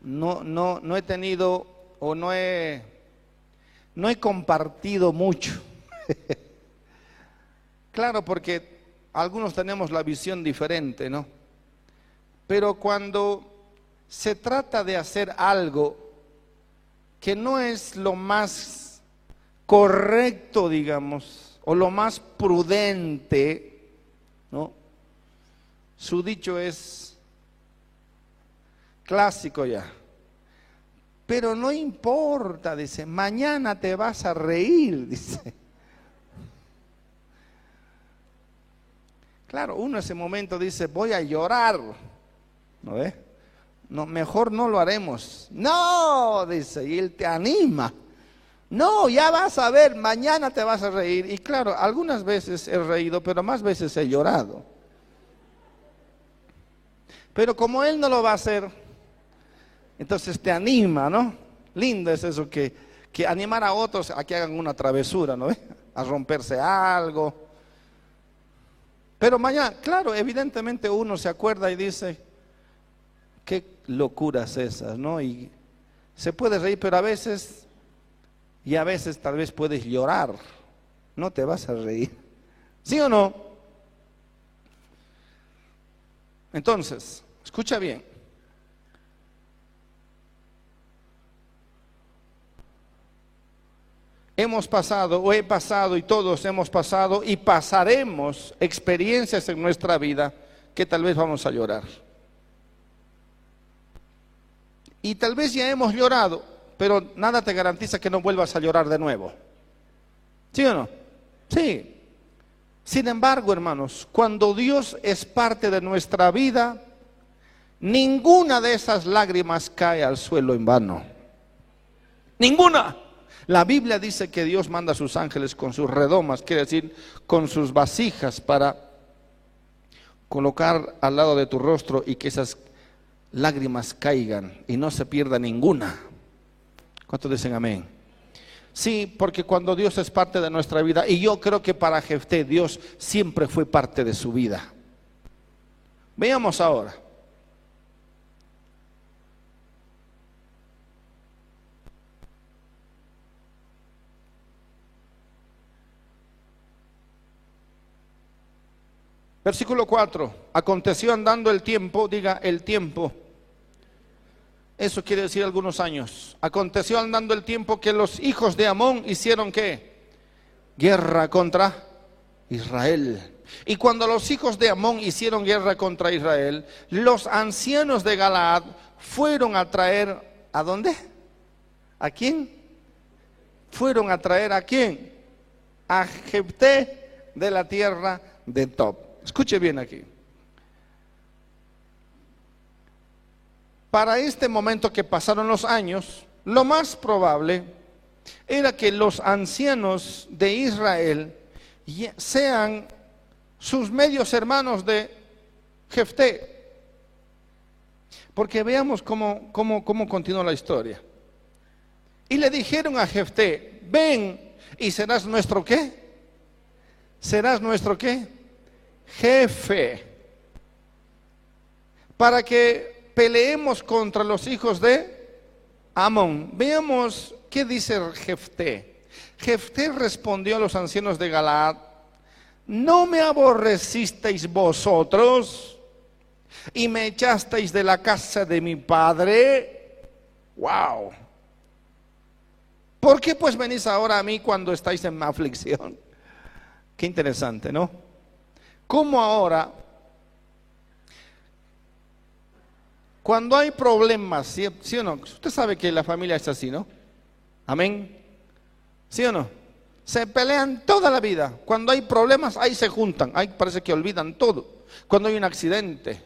no no no he tenido o no he no he compartido mucho. claro, porque algunos tenemos la visión diferente, ¿no? Pero cuando se trata de hacer algo que no es lo más correcto, digamos, o lo más prudente, ¿no? Su dicho es clásico ya. Pero no importa, dice, mañana te vas a reír, dice. Claro, uno en ese momento dice, voy a llorar, ¿no ve? no, mejor no lo haremos. No, dice, y él te anima. No, ya vas a ver, mañana te vas a reír. Y claro, algunas veces he reído, pero más veces he llorado. Pero como él no lo va a hacer, entonces te anima, ¿no? Lindo es eso que, que animar a otros a que hagan una travesura, ¿no? A romperse algo. Pero mañana, claro, evidentemente uno se acuerda y dice, qué locuras esas, ¿no? Y se puede reír, pero a veces, y a veces tal vez puedes llorar, no te vas a reír. ¿Sí o no? Entonces, escucha bien. Hemos pasado o he pasado y todos hemos pasado y pasaremos experiencias en nuestra vida que tal vez vamos a llorar. Y tal vez ya hemos llorado, pero nada te garantiza que no vuelvas a llorar de nuevo. ¿Sí o no? Sí. Sin embargo, hermanos, cuando Dios es parte de nuestra vida, ninguna de esas lágrimas cae al suelo en vano. Ninguna. La Biblia dice que Dios manda a sus ángeles con sus redomas, quiere decir con sus vasijas para colocar al lado de tu rostro y que esas lágrimas caigan y no se pierda ninguna. ¿Cuántos dicen amén? Sí, porque cuando Dios es parte de nuestra vida, y yo creo que para Jefté Dios siempre fue parte de su vida. Veamos ahora. Versículo 4. Aconteció andando el tiempo, diga el tiempo. Eso quiere decir algunos años. Aconteció andando el tiempo que los hijos de Amón hicieron qué? Guerra contra Israel. Y cuando los hijos de Amón hicieron guerra contra Israel, los ancianos de Galaad fueron a traer, ¿a dónde? ¿A quién? Fueron a traer a quién? a Jefté de la tierra de Top. Escuche bien aquí. Para este momento que pasaron los años, lo más probable era que los ancianos de Israel sean sus medios hermanos de Jefté. Porque veamos cómo, cómo, cómo continúa la historia. Y le dijeron a Jefté, ven y serás nuestro qué? Serás nuestro qué? Jefe. Para que peleemos contra los hijos de Amón. Veamos qué dice Jefté. Jefté respondió a los ancianos de Galaad, ¿no me aborrecisteis vosotros y me echasteis de la casa de mi padre? ¡Wow! ¿Por qué pues venís ahora a mí cuando estáis en aflicción? Qué interesante, ¿no? ¿Cómo ahora, cuando hay problemas, ¿sí, o no? Usted sabe que la familia es así, ¿no? Amén. ¿Sí o no? Se pelean toda la vida. Cuando hay problemas, ahí se juntan. Ahí parece que olvidan todo. Cuando hay un accidente,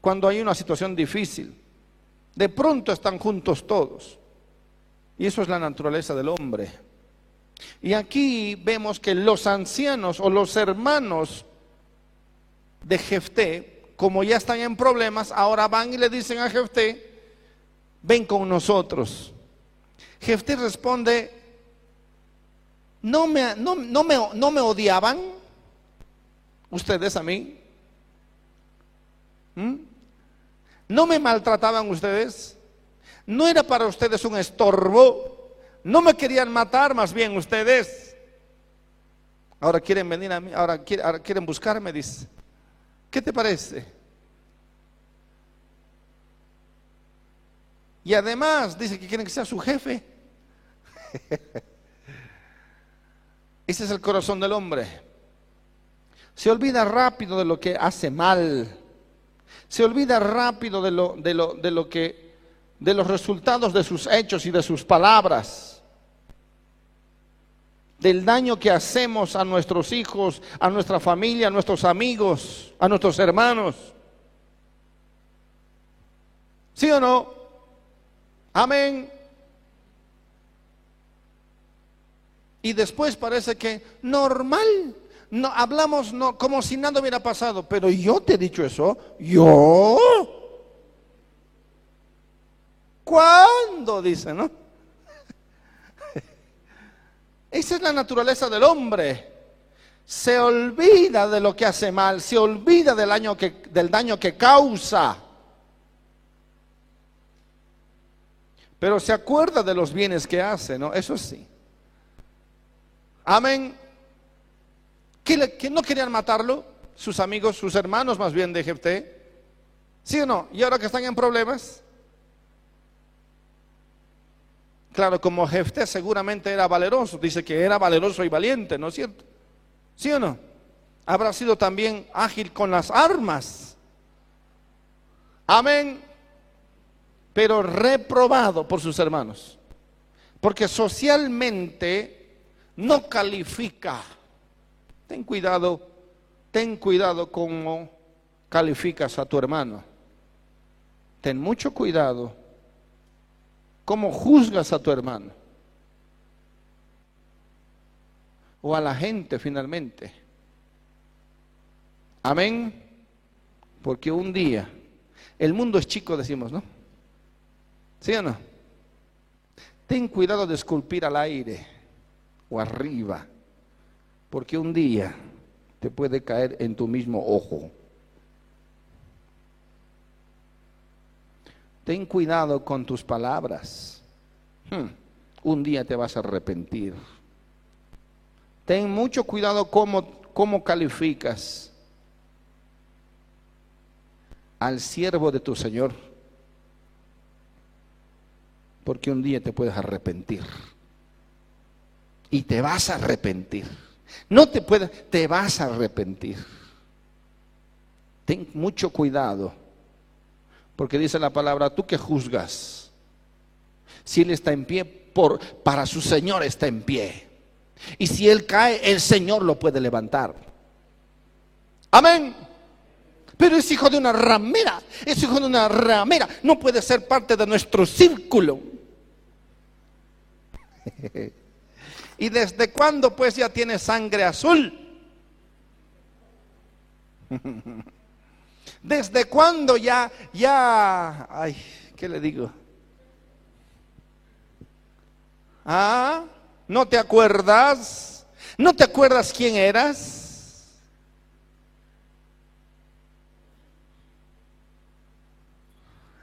cuando hay una situación difícil, de pronto están juntos todos. Y eso es la naturaleza del hombre. Y aquí vemos que los ancianos o los hermanos de Jefté, como ya están en problemas, ahora van y le dicen a Jefté, ven con nosotros. Jefté responde, ¿no me, no, me, no me odiaban ustedes a mí? ¿Mm? ¿No me maltrataban ustedes? no era para ustedes un estorbo, no me querían matar más bien ustedes. Ahora quieren venir a mí, ahora quieren, buscarme, dice. ¿Qué te parece? Y además dice que quieren que sea su jefe. Ese es el corazón del hombre. Se olvida rápido de lo que hace mal. Se olvida rápido de lo, de lo, de lo que de los resultados de sus hechos y de sus palabras, del daño que hacemos a nuestros hijos, a nuestra familia, a nuestros amigos, a nuestros hermanos. ¿Sí o no? Amén. Y después parece que normal, no hablamos no, como si nada hubiera pasado, pero yo te he dicho eso, yo ¿Cuándo? Dice, ¿no? Esa es la naturaleza del hombre. Se olvida de lo que hace mal, se olvida del daño que, del daño que causa. Pero se acuerda de los bienes que hace, ¿no? Eso sí. Amén. ¿Que, no querían matarlo? Sus amigos, sus hermanos más bien de Jefté. ¿Sí o no? Y ahora que están en problemas, Claro, como Jefté seguramente era valeroso, dice que era valeroso y valiente, ¿no es cierto? ¿Sí o no? Habrá sido también ágil con las armas. Amén. Pero reprobado por sus hermanos. Porque socialmente no califica. Ten cuidado, ten cuidado cómo calificas a tu hermano. Ten mucho cuidado ¿Cómo juzgas a tu hermano? O a la gente finalmente. Amén. Porque un día, el mundo es chico, decimos, ¿no? ¿Sí o no? Ten cuidado de esculpir al aire o arriba, porque un día te puede caer en tu mismo ojo. Ten cuidado con tus palabras. Hmm, un día te vas a arrepentir. Ten mucho cuidado cómo, cómo calificas al siervo de tu Señor. Porque un día te puedes arrepentir. Y te vas a arrepentir. No te puedes, te vas a arrepentir. Ten mucho cuidado porque dice la palabra, tú que juzgas. Si Él está en pie, por, para su Señor está en pie. Y si él cae, el Señor lo puede levantar. Amén. Pero es hijo de una ramera, es hijo de una ramera, no puede ser parte de nuestro círculo. ¿Y desde cuándo pues ya tiene sangre azul? ¿Desde cuándo ya, ya, ay, ¿qué le digo? ¿Ah? ¿No te acuerdas? ¿No te acuerdas quién eras?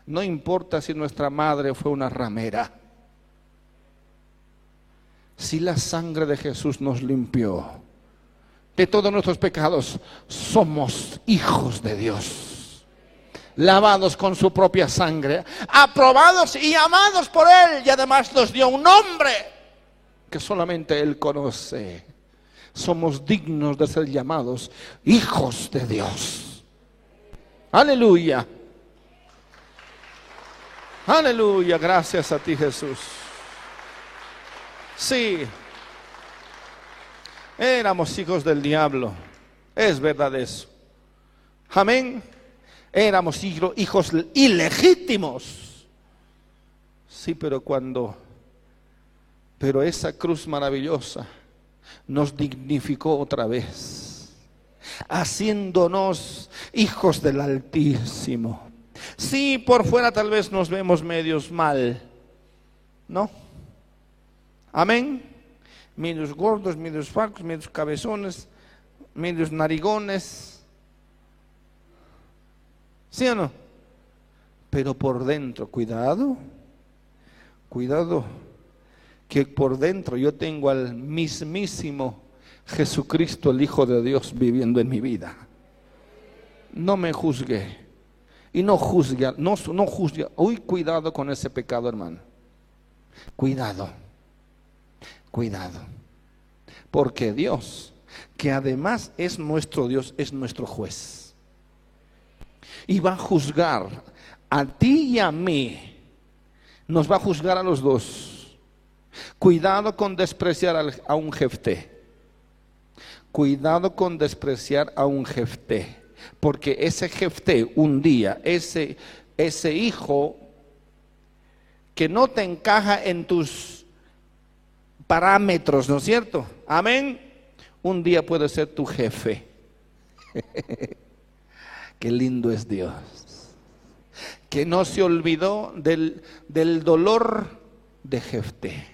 No importa si nuestra madre fue una ramera. Si la sangre de Jesús nos limpió de todos nuestros pecados, somos hijos de Dios lavados con su propia sangre, aprobados y amados por Él, y además nos dio un nombre que solamente Él conoce. Somos dignos de ser llamados hijos de Dios. Aleluya. Aleluya, gracias a ti Jesús. Sí, éramos hijos del diablo. Es verdad eso. Amén. Éramos hijos ilegítimos. Sí, pero cuando, pero esa cruz maravillosa nos dignificó otra vez, haciéndonos hijos del Altísimo. Sí, por fuera tal vez nos vemos medios mal, ¿no? Amén. Medios gordos, medios flacos, medios cabezones, medios narigones ¿Sí o no? Pero por dentro, cuidado, cuidado, que por dentro yo tengo al mismísimo Jesucristo, el Hijo de Dios, viviendo en mi vida. No me juzgue y no juzgue, no, no juzgue. Uy, cuidado con ese pecado, hermano. Cuidado, cuidado. Porque Dios, que además es nuestro Dios, es nuestro juez y va a juzgar a ti y a mí. Nos va a juzgar a los dos. Cuidado con despreciar a un jefte. Cuidado con despreciar a un jefte. Porque ese jefte un día, ese, ese hijo que no te encaja en tus parámetros, ¿no es cierto? Amén. Un día puede ser tu jefe. Qué lindo es Dios. Que no se olvidó del, del dolor de Jefté.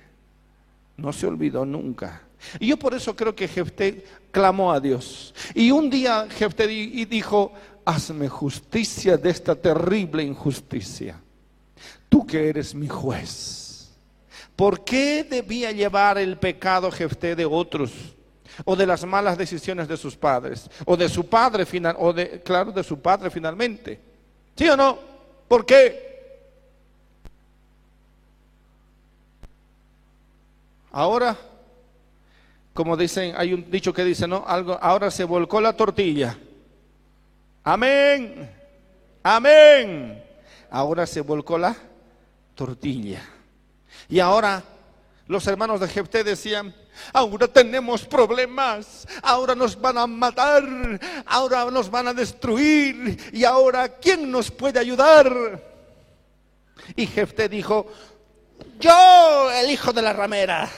No se olvidó nunca. Y yo por eso creo que Jefté clamó a Dios. Y un día Jefté dijo, hazme justicia de esta terrible injusticia. Tú que eres mi juez. ¿Por qué debía llevar el pecado Jefté de otros? O de las malas decisiones de sus padres, o de su padre final, o de, claro, de su padre finalmente. ¿Sí o no? ¿Por qué? Ahora, como dicen, hay un dicho que dice, ¿no? Algo, ahora se volcó la tortilla. Amén. Amén. Ahora se volcó la tortilla. Y ahora los hermanos de Jefté decían, ahora tenemos problemas, ahora nos van a matar, ahora nos van a destruir y ahora ¿quién nos puede ayudar? Y Jefté dijo, yo, el hijo de la ramera.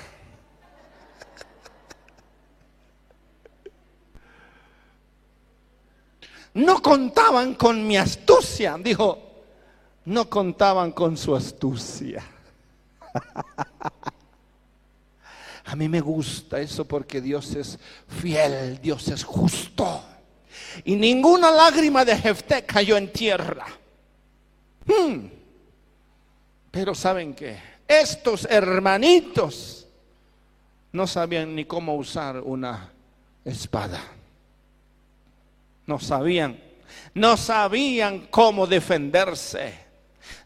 No contaban con mi astucia, dijo, no contaban con su astucia. A mí me gusta eso porque Dios es fiel, Dios es justo. Y ninguna lágrima de Jefté cayó en tierra. Hmm. Pero saben que estos hermanitos no sabían ni cómo usar una espada. No sabían, no sabían cómo defenderse.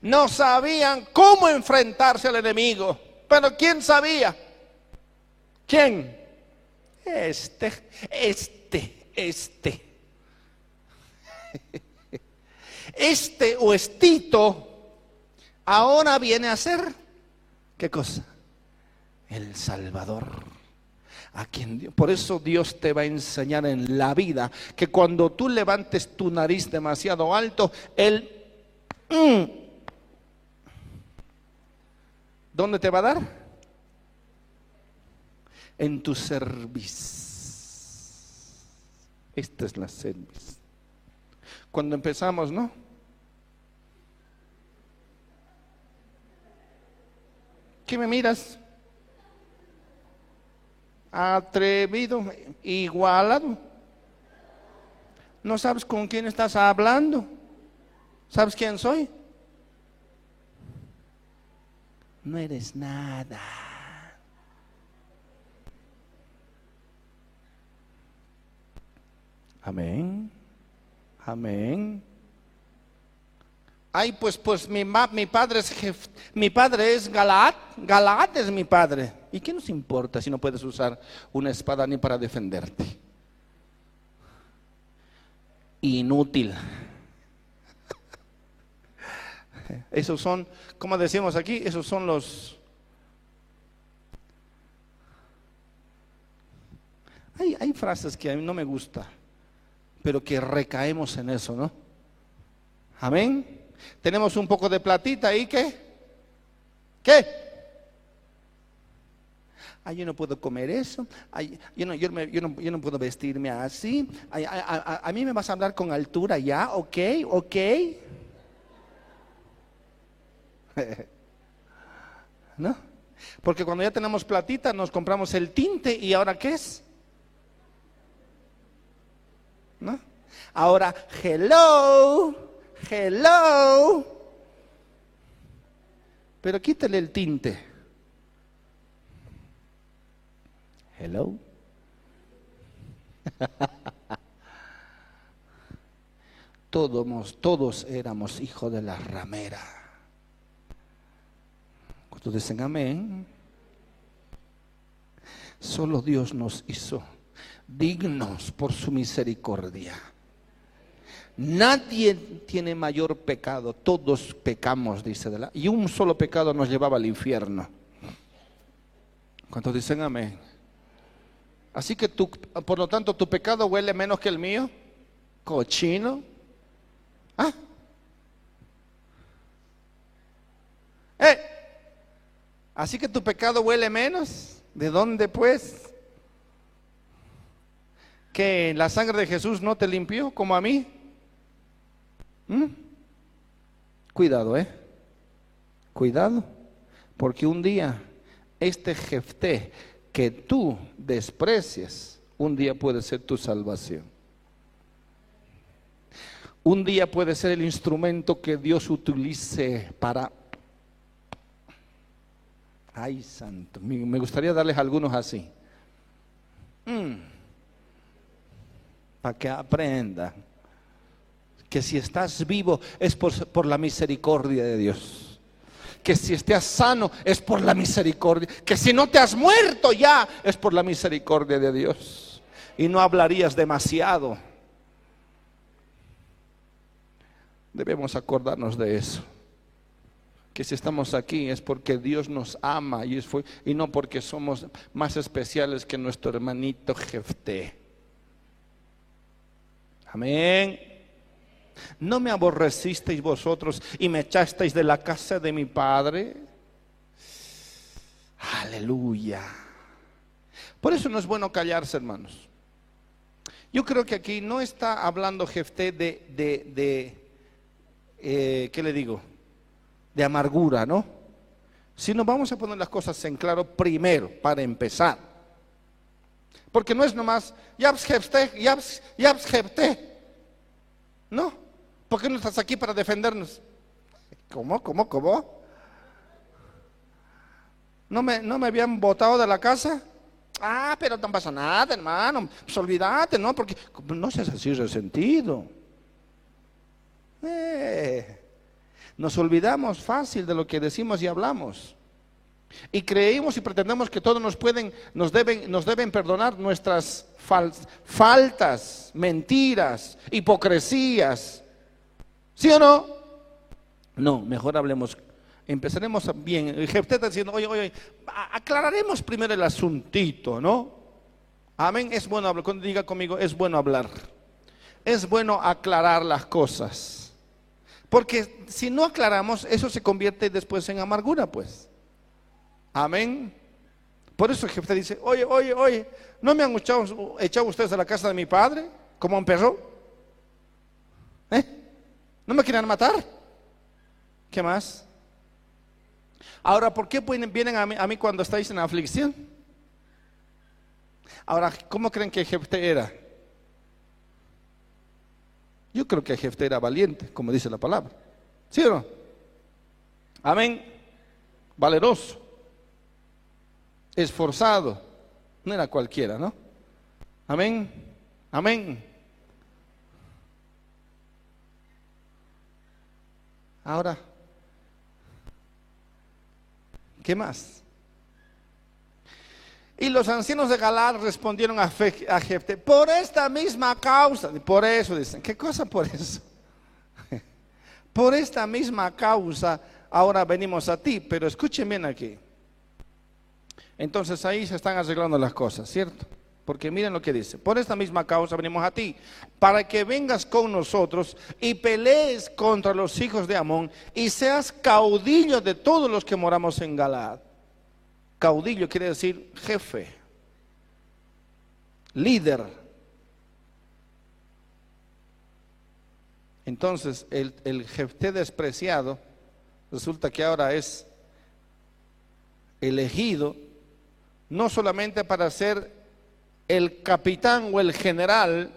No sabían cómo enfrentarse al enemigo. Pero ¿quién sabía? ¿Quién? Este, este, este. Este o ahora viene a ser, ¿qué cosa? El Salvador. a quien. Por eso Dios te va a enseñar en la vida que cuando tú levantes tu nariz demasiado alto, Él... mm, ¿Dónde te va a dar? En tu cerviz. Esta es la cerviz. Cuando empezamos, ¿no? ¿Qué me miras? Atrevido, igualado. No sabes con quién estás hablando. ¿Sabes quién soy? No eres nada. Amén. Amén. Ay, pues, pues mi, ma- mi padre es jef- mi padre es Galaad, Galaad es mi padre. ¿Y qué nos importa si no puedes usar una espada ni para defenderte? Inútil. Esos son, como decimos aquí, esos son los... Hay, hay frases que a mí no me gusta, pero que recaemos en eso, ¿no? Amén. Tenemos un poco de platita ahí, ¿qué? ¿Qué? Ay, yo no puedo comer eso. Ay, yo, no, yo, no- yo no puedo vestirme así. Ay, a- a mí me vas a hablar con altura ya, ¿ok? ¿Ok? ¿No? Porque cuando ya tenemos platita nos compramos el tinte y ahora ¿qué es? Ahora, hello, hello. Pero quítale el tinte. Hello. Todos, todos éramos hijos de la ramera. Cuando dicen amén, solo Dios nos hizo dignos por su misericordia. Nadie tiene mayor pecado, todos pecamos, dice de la, y un solo pecado nos llevaba al infierno. ¿Cuántos dicen amén? Así que tú, por lo tanto, tu pecado huele menos que el mío, cochino. ¿Ah? ¿Eh? Así que tu pecado huele menos. ¿De dónde pues? Que la sangre de Jesús no te limpió como a mí. ¿Mm? Cuidado, ¿eh? Cuidado. Porque un día este Jefté que tú desprecias, un día puede ser tu salvación. Un día puede ser el instrumento que Dios utilice para... Ay, santo, me gustaría darles algunos así. Para que aprendan que si estás vivo es por, la misericordia de Dios. Que si estás sano es por la misericordia. Que si no te has muerto ya es por la misericordia de Dios. Y no hablarías demasiado. Debemos acordarnos de eso. Que si estamos aquí es porque Dios nos ama y, y no porque somos más especiales que nuestro hermanito Jefté. Amén. ¿No me aborrecisteis vosotros y me echasteis de la casa de mi padre? Aleluya. Por eso no es bueno callarse, hermanos. Yo creo que aquí no está hablando Jefté de, de, de eh, ¿qué le digo? De amargura, ¿no? Sino vamos a poner las cosas en claro primero, para empezar. Porque no es nomás, Yabs Jefté, Yabs, Yabs Jefté. No, ¿por qué no estás aquí para defendernos? ¿Cómo, cómo, cómo? ¿No me, no me habían botado de la casa? Ah, pero no pasa nada, hermano. Pues olvídate, ¿no? Porque no seas así resentido. Eh, nos olvidamos fácil de lo que decimos y hablamos. Y creímos y pretendemos que todos nos pueden, nos deben, nos deben perdonar nuestras fal- faltas, mentiras, hipocresías. ¿Sí o no? No, mejor hablemos. Empezaremos bien. El jefe está diciendo, oye, oye, aclararemos primero el asuntito, ¿no? Amén, es bueno hablar. Cuando diga conmigo, es bueno hablar. Es bueno aclarar las cosas. Porque si no aclaramos, eso se convierte después en amargura, pues. Amén. Por eso jefe dice, oye, oye, oye, ¿no me han echado, ustedes a la casa de mi padre como un perro? ¿Eh? ¿No me quieren matar? ¿Qué más? Ahora, ¿por qué vienen a mí, cuando estáis en aflicción? Ahora, ¿cómo creen que Jefte era? Yo creo que Jefte era valiente, como dice la palabra. ¿Sí o no? Amén. Valeroso. Esforzado. No era cualquiera, ¿no? Amén. Amén. Ahora, ¿qué más? Y los ancianos de Galad respondieron a, Jefte, por esta misma causa, por eso dicen, ¿qué cosa por eso? por esta misma causa ahora venimos a ti, pero escuchen bien aquí. Entonces ahí se están arreglando las cosas, ¿cierto? Porque miren lo que dice, por esta misma causa venimos a ti, para que vengas con nosotros y pelees contra los hijos de Amón y seas caudillo de todos los que moramos en Galad. Caudillo quiere decir jefe, líder. Entonces, el, el jefe despreciado resulta que ahora es elegido no solamente para ser el capitán o el general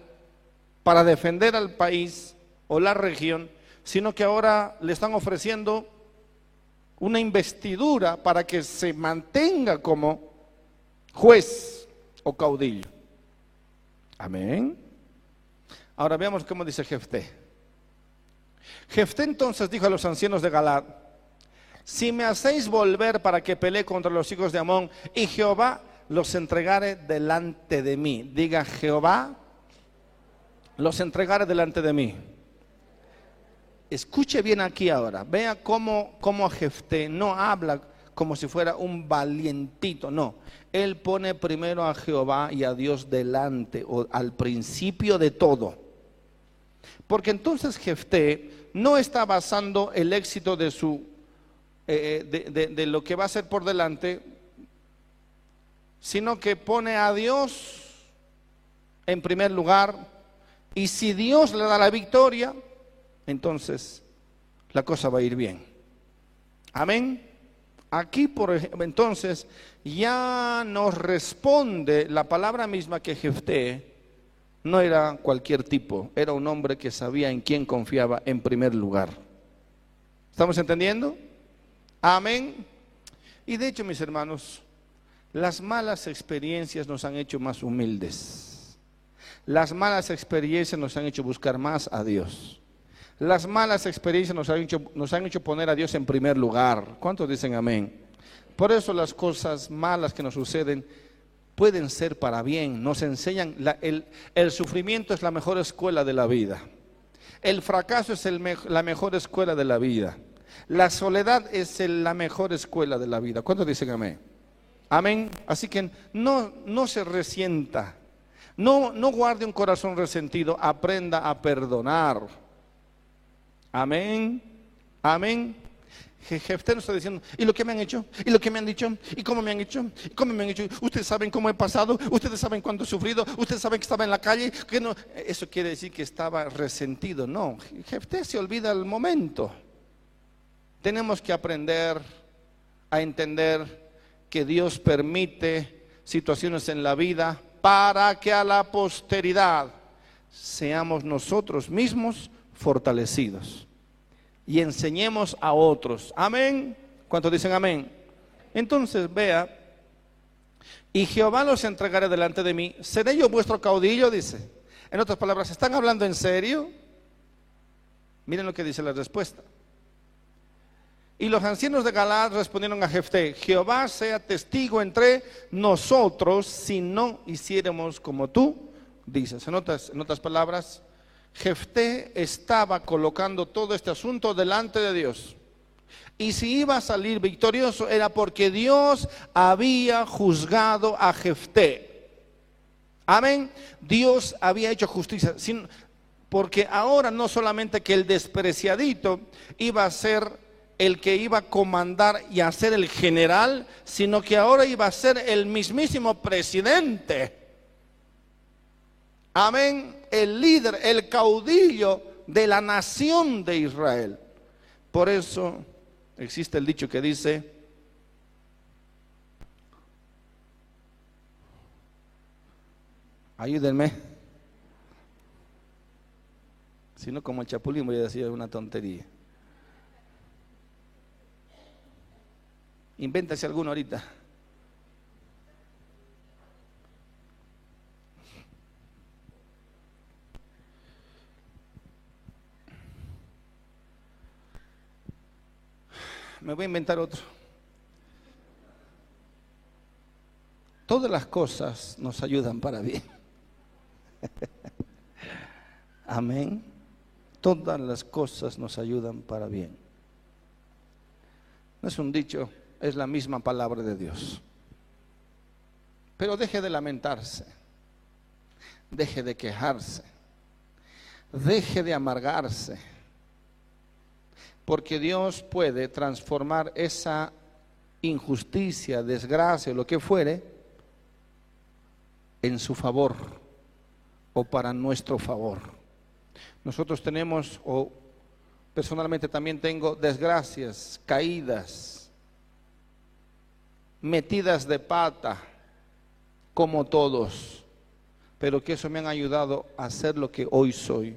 para defender al país o la región, sino que ahora le están ofreciendo una investidura para que se mantenga como juez o caudillo. Amén. Ahora veamos cómo dice Jefté. Jefté entonces dijo a los ancianos de Galad, si me hacéis volver para que pelee contra los hijos de Amón y Jehová los entregare delante de mí, diga Jehová, los entregare delante de mí escuche bien aquí ahora, vea cómo, cómo Jefté no habla como si fuera un valientito, no. Él pone primero a Jehová y a Dios delante, o al principio de todo. Porque entonces Jefté no está basando el éxito de su eh, eh, de, de lo que va a ser por delante, sino que pone a Dios en primer lugar, y si Dios le da la victoria, entonces la cosa va a ir bien. Amén. Aquí, por entonces, ya nos responde la palabra misma que Jefté no era cualquier tipo, era un hombre que sabía en quién confiaba en primer lugar. ¿Estamos entendiendo? Amén. Y de hecho, mis hermanos, las malas experiencias nos han hecho más humildes. Las malas experiencias nos han hecho buscar más a Dios. Las malas experiencias nos han, hecho, nos han hecho poner a Dios en primer lugar. ¿Cuántos dicen amén? Por eso las cosas malas que nos suceden pueden ser para bien. Nos enseñan, el, sufrimiento es la mejor escuela de la vida. El fracaso es la mejor escuela de la vida. La soledad es la mejor escuela de la vida. ¿Cuántos dicen amén? Amén. Así que no, no se resienta. No, no guarde un corazón resentido. Aprenda a perdonar. Amén. Amén. Jefté nos está diciendo, ¿y lo que me han hecho? ¿Y lo que me han dicho? ¿Y cómo me han hecho? ¿Y cómo me han hecho? Ustedes saben cómo he pasado, ustedes saben cuánto he sufrido, ustedes saben que estaba en la calle, que no, eso quiere decir que estaba resentido. No, Jefté se olvida el momento. Tenemos que aprender a entender que Dios permite situaciones en la vida para que a la posteridad seamos nosotros mismos fortalecidos y enseñemos a otros. Amén. ¿Cuántos dicen amén? Entonces, vea, y Jehová los entregaré delante de mí. ¿Seré yo vuestro caudillo? Dice. En otras palabras, ¿están hablando en serio? Miren lo que dice la respuesta. Y los ancianos de Galad respondieron a Jefté, Jehová sea testigo entre nosotros si no hiciéramos como tú dices. En otras, en otras palabras, Jefté estaba colocando todo este asunto delante de Dios. Y si iba a salir victorioso era porque Dios había juzgado a Jefté. Amén. Dios había hecho justicia. porque ahora no solamente que el despreciadito iba a ser el que iba a comandar y a ser el general, sino que ahora iba a ser el mismísimo presidente. Amén. El líder, el caudillo de la nación de Israel. Por eso existe el dicho que dice, ayúdenme, si no como el chapulín voy a decir una tontería. Invéntase alguno ahorita. Me voy a inventar otro. Todas las cosas nos ayudan para bien. Amén. Todas las cosas nos ayudan para bien. No es un dicho, es la misma palabra de Dios. Pero deje de lamentarse, deje de quejarse, deje de amargarse, porque Dios puede transformar esa injusticia, desgracia, lo que fuere, en su favor o para nuestro favor. Nosotros tenemos, o personalmente también tengo, desgracias, caídas, metidas de pata, como todos, pero que eso me han ayudado a ser lo que hoy soy.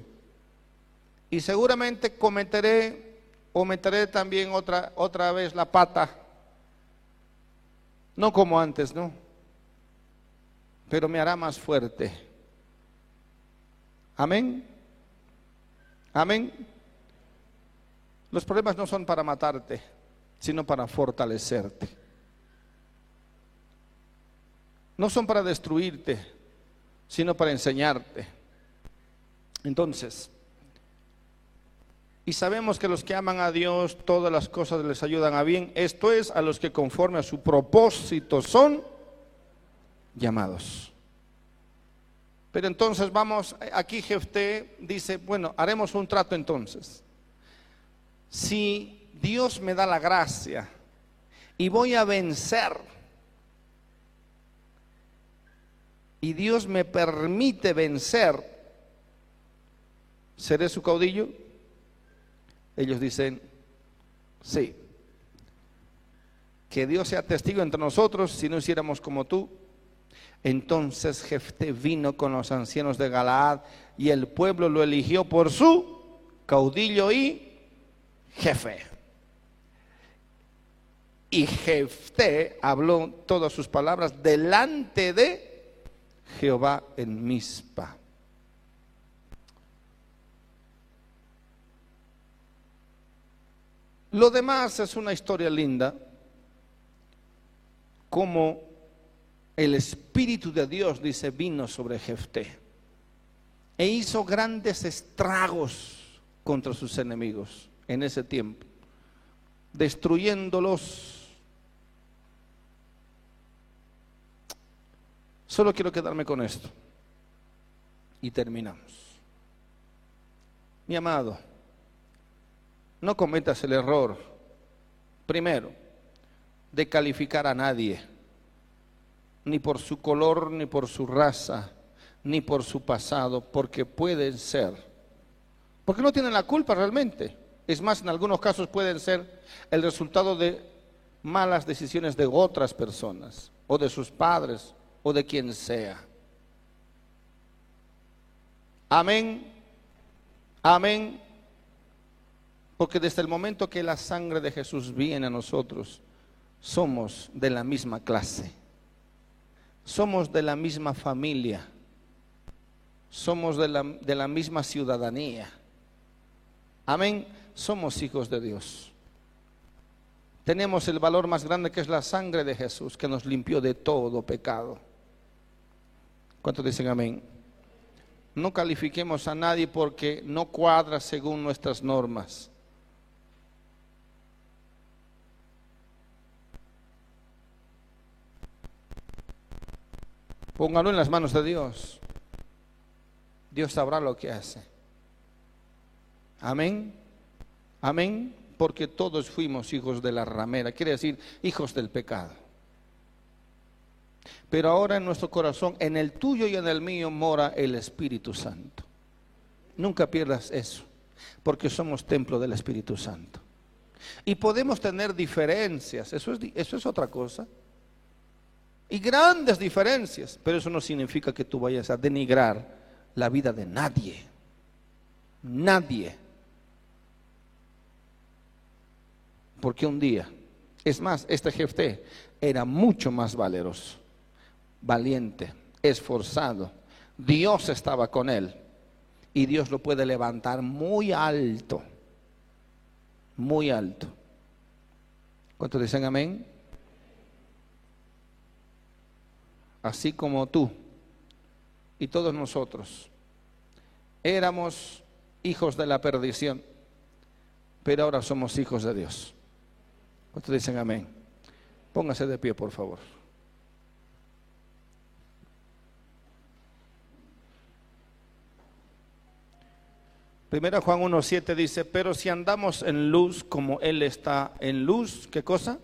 Y seguramente cometeré o meteré también otra, otra vez la pata, no como antes, ¿no? Pero me hará más fuerte. Amén. Amén. Los problemas no son para matarte, sino para fortalecerte no son para destruirte, sino para enseñarte. Entonces, y sabemos que los que aman a Dios, todas las cosas les ayudan a bien. Esto es a los que conforme a su propósito son llamados. Pero entonces vamos, aquí Jefté dice, bueno, haremos un trato entonces. Si Dios me da la gracia y voy a vencer y Dios me permite vencer, ¿seré su caudillo? Ellos dicen, sí. Que Dios sea testigo entre nosotros si no hiciéramos como tú. Entonces Jefté vino con los ancianos de Galaad y el pueblo lo eligió por su caudillo y jefe. Y Jefté habló todas sus palabras delante de Jehová en Mispa. Lo demás es una historia linda, como el Espíritu de Dios, dice, vino sobre Jefté e hizo grandes estragos contra sus enemigos en ese tiempo, destruyéndolos Solo quiero quedarme con esto. Y terminamos. Mi amado, no cometas el error, primero, de calificar a nadie, ni por su color, ni por su raza, ni por su pasado, porque pueden ser, porque no tienen la culpa realmente. Es más, en algunos casos pueden ser el resultado de malas decisiones de otras personas o de sus padres o de quien sea. Amén. Amén. Porque desde el momento que la sangre de Jesús viene a nosotros, somos de la misma clase. Somos de la misma familia. Somos de la, de la misma ciudadanía. Amén. Somos hijos de Dios tenemos el valor más grande que es la sangre de Jesús, que nos limpió de todo pecado. ¿Cuántos dicen amén? No califiquemos a nadie porque no cuadra según nuestras normas. Póngalo en las manos de Dios. Dios sabrá lo que hace. Amén. Amén. Porque todos fuimos hijos de la ramera. Quiere decir hijos del pecado. Pero ahora en nuestro corazón, en el tuyo y en el mío, mora el Espíritu Santo. Nunca pierdas eso. Porque somos templo del Espíritu Santo. Y podemos tener diferencias. Eso es, otra cosa y grandes diferencias, pero eso no significa que tú vayas a denigrar la vida de nadie. Nadie. Porque un día, es más, este jefe era mucho más valeroso, valiente, esforzado. Dios estaba con él y Dios lo puede levantar muy alto, muy alto. ¿Cuántos dicen amén? así como tú y todos nosotros éramos hijos de la perdición, pero ahora somos hijos de Dios. ¿Cuántos dicen amén? Póngase de pie, por favor. Primera Juan 1.7 dice, pero si andamos en luz como Él está en luz, ¿qué cosa?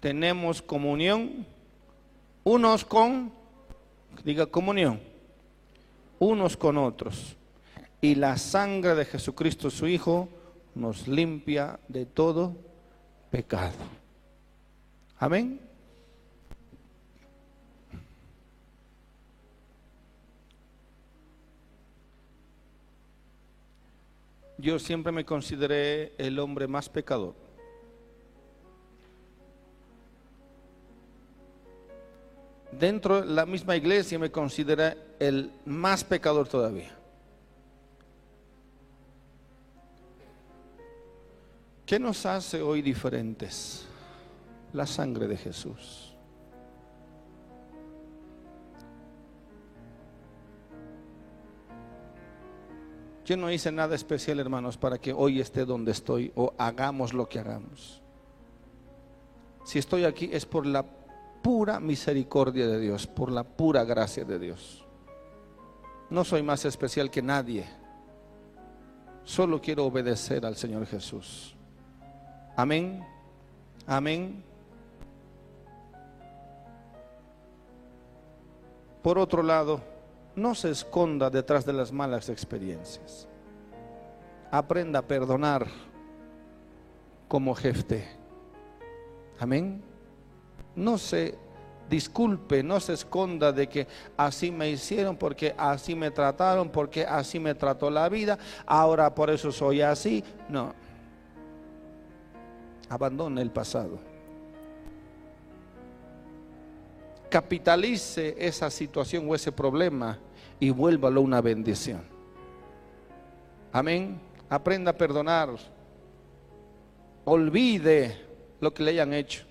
Tenemos comunión unos con, diga comunión, unos con otros. Y la sangre de Jesucristo su Hijo nos limpia de todo pecado. Amén. Yo siempre me consideré el hombre más pecador. dentro de la misma iglesia me considera el más pecador todavía. ¿Qué nos hace hoy diferentes? La sangre de Jesús. Yo no hice nada especial, hermanos, para que hoy esté donde estoy o hagamos lo que hagamos. Si estoy aquí es por la pura misericordia de Dios, por la pura gracia de Dios. No soy más especial que nadie. Solo quiero obedecer al Señor Jesús. Amén. Amén. Por otro lado, no se esconda detrás de las malas experiencias. Aprenda a perdonar como jefe. Amén no se disculpe, no se esconda de que así me hicieron, porque así me trataron, porque así me trató la vida, ahora por eso soy así. No. Abandone el pasado. Capitalice esa situación o ese problema y vuélvalo una bendición. Amén. Aprenda a perdonar. Olvide lo que le hayan hecho.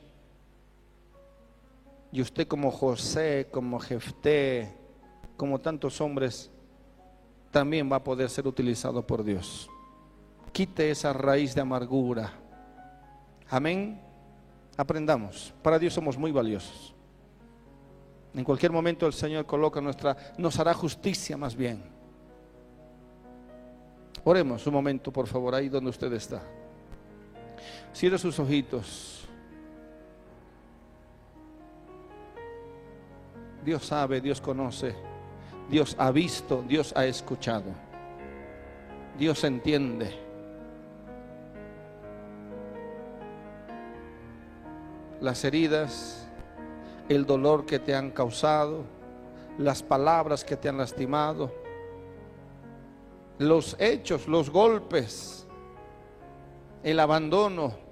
Y usted como José, como Jefté, como tantos hombres, también va a poder ser utilizado por Dios. Quite esa raíz de amargura. Amén. Aprendamos. Para Dios somos muy valiosos. En cualquier momento el Señor coloca nuestra, nos hará justicia más bien. Oremos un momento, por favor, ahí donde usted está. Cierre sus ojitos. Dios sabe, Dios conoce, Dios ha visto, Dios ha escuchado, Dios entiende. Las heridas, el dolor que te han causado, las palabras que te han lastimado, los hechos, los golpes, el abandono,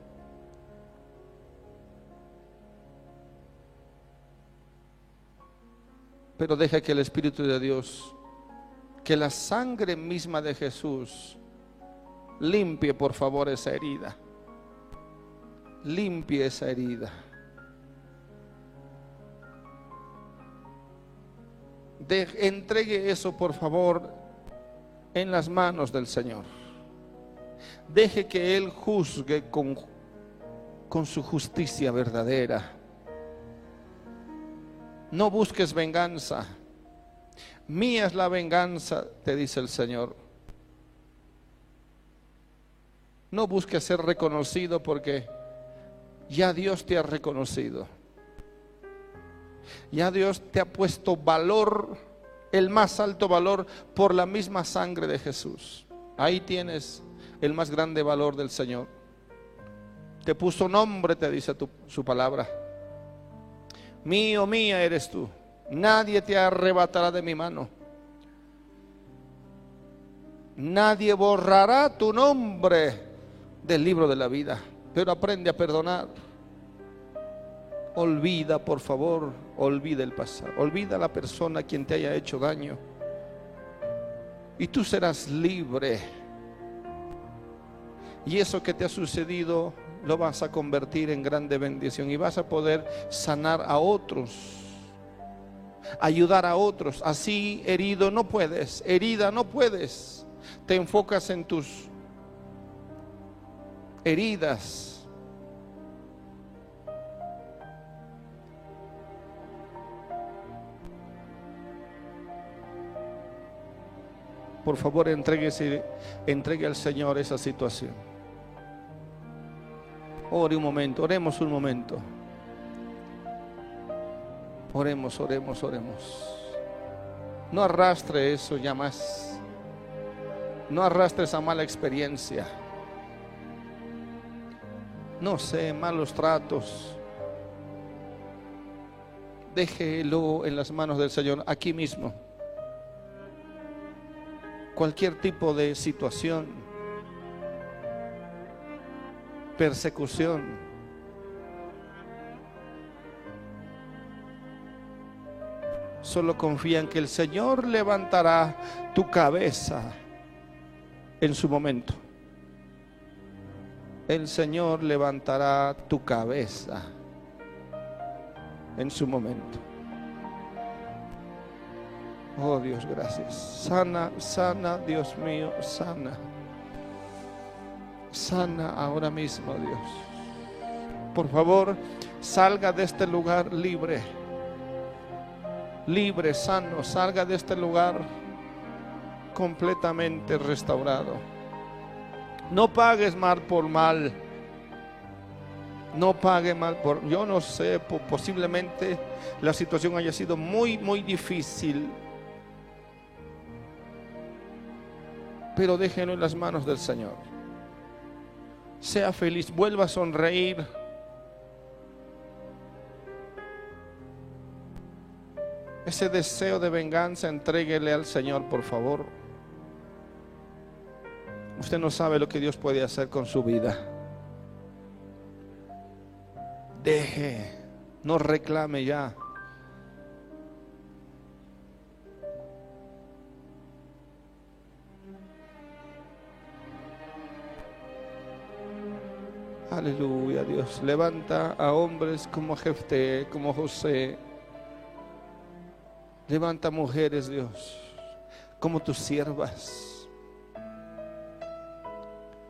Pero deja que el Espíritu de Dios, que la sangre misma de Jesús, limpie por favor esa herida. Limpie esa herida. Entregue eso por favor en las manos del Señor. Deje que Él juzgue con, con su justicia verdadera No busques venganza. Mía es la venganza, te dice el Señor. No busques ser reconocido porque ya Dios te ha reconocido. Ya Dios te ha puesto valor, el más alto valor, por la misma sangre de Jesús. Ahí tienes el más grande valor del Señor. Te puso nombre, te dice su palabra. Mío, mía eres tú. Nadie te arrebatará de mi mano. Nadie borrará tu nombre del libro de la vida. Pero aprende a perdonar. Olvida, por favor, olvida el pasado. Olvida a la persona a quien te haya hecho daño. Y tú serás libre. Y eso que te ha sucedido lo vas a convertir en grande bendición y vas a poder sanar a otros, ayudar a otros. Así herido no puedes, herida no puedes. Te enfocas en tus heridas. Por favor, entregue, entregue al Señor esa situación. Ore un momento, oremos un momento. Oremos, oremos, oremos. No arrastre eso ya más. No arrastre esa mala experiencia. No sé, malos tratos. Déjelo en las manos del Señor, aquí mismo. Cualquier tipo de situación persecución. Solo confía en que el Señor levantará tu cabeza en su momento. El Señor levantará tu cabeza en su momento. Oh Dios, gracias. Sana, sana, Dios mío, sana. Sana ahora mismo, Dios. Por favor, salga de este lugar libre. Libre, sano. Salga de este lugar completamente restaurado. No pagues mal por mal. No pague mal por... Yo no sé, posiblemente la situación haya sido muy, muy difícil. Pero déjenlo en las manos del Señor sea feliz, vuelva a sonreír. Ese deseo de venganza, entréguele al Señor, por favor. Usted no sabe lo que Dios puede hacer con su vida. Deje, no reclame ya. Aleluya, Dios. Levanta a hombres como Jefté, como José. Levanta mujeres, Dios, como tus siervas.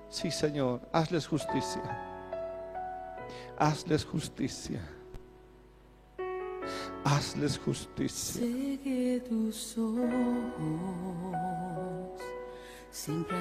Sí, Señor, hazles justicia. Hazles justicia. Hazles justicia. tus ojos, siempre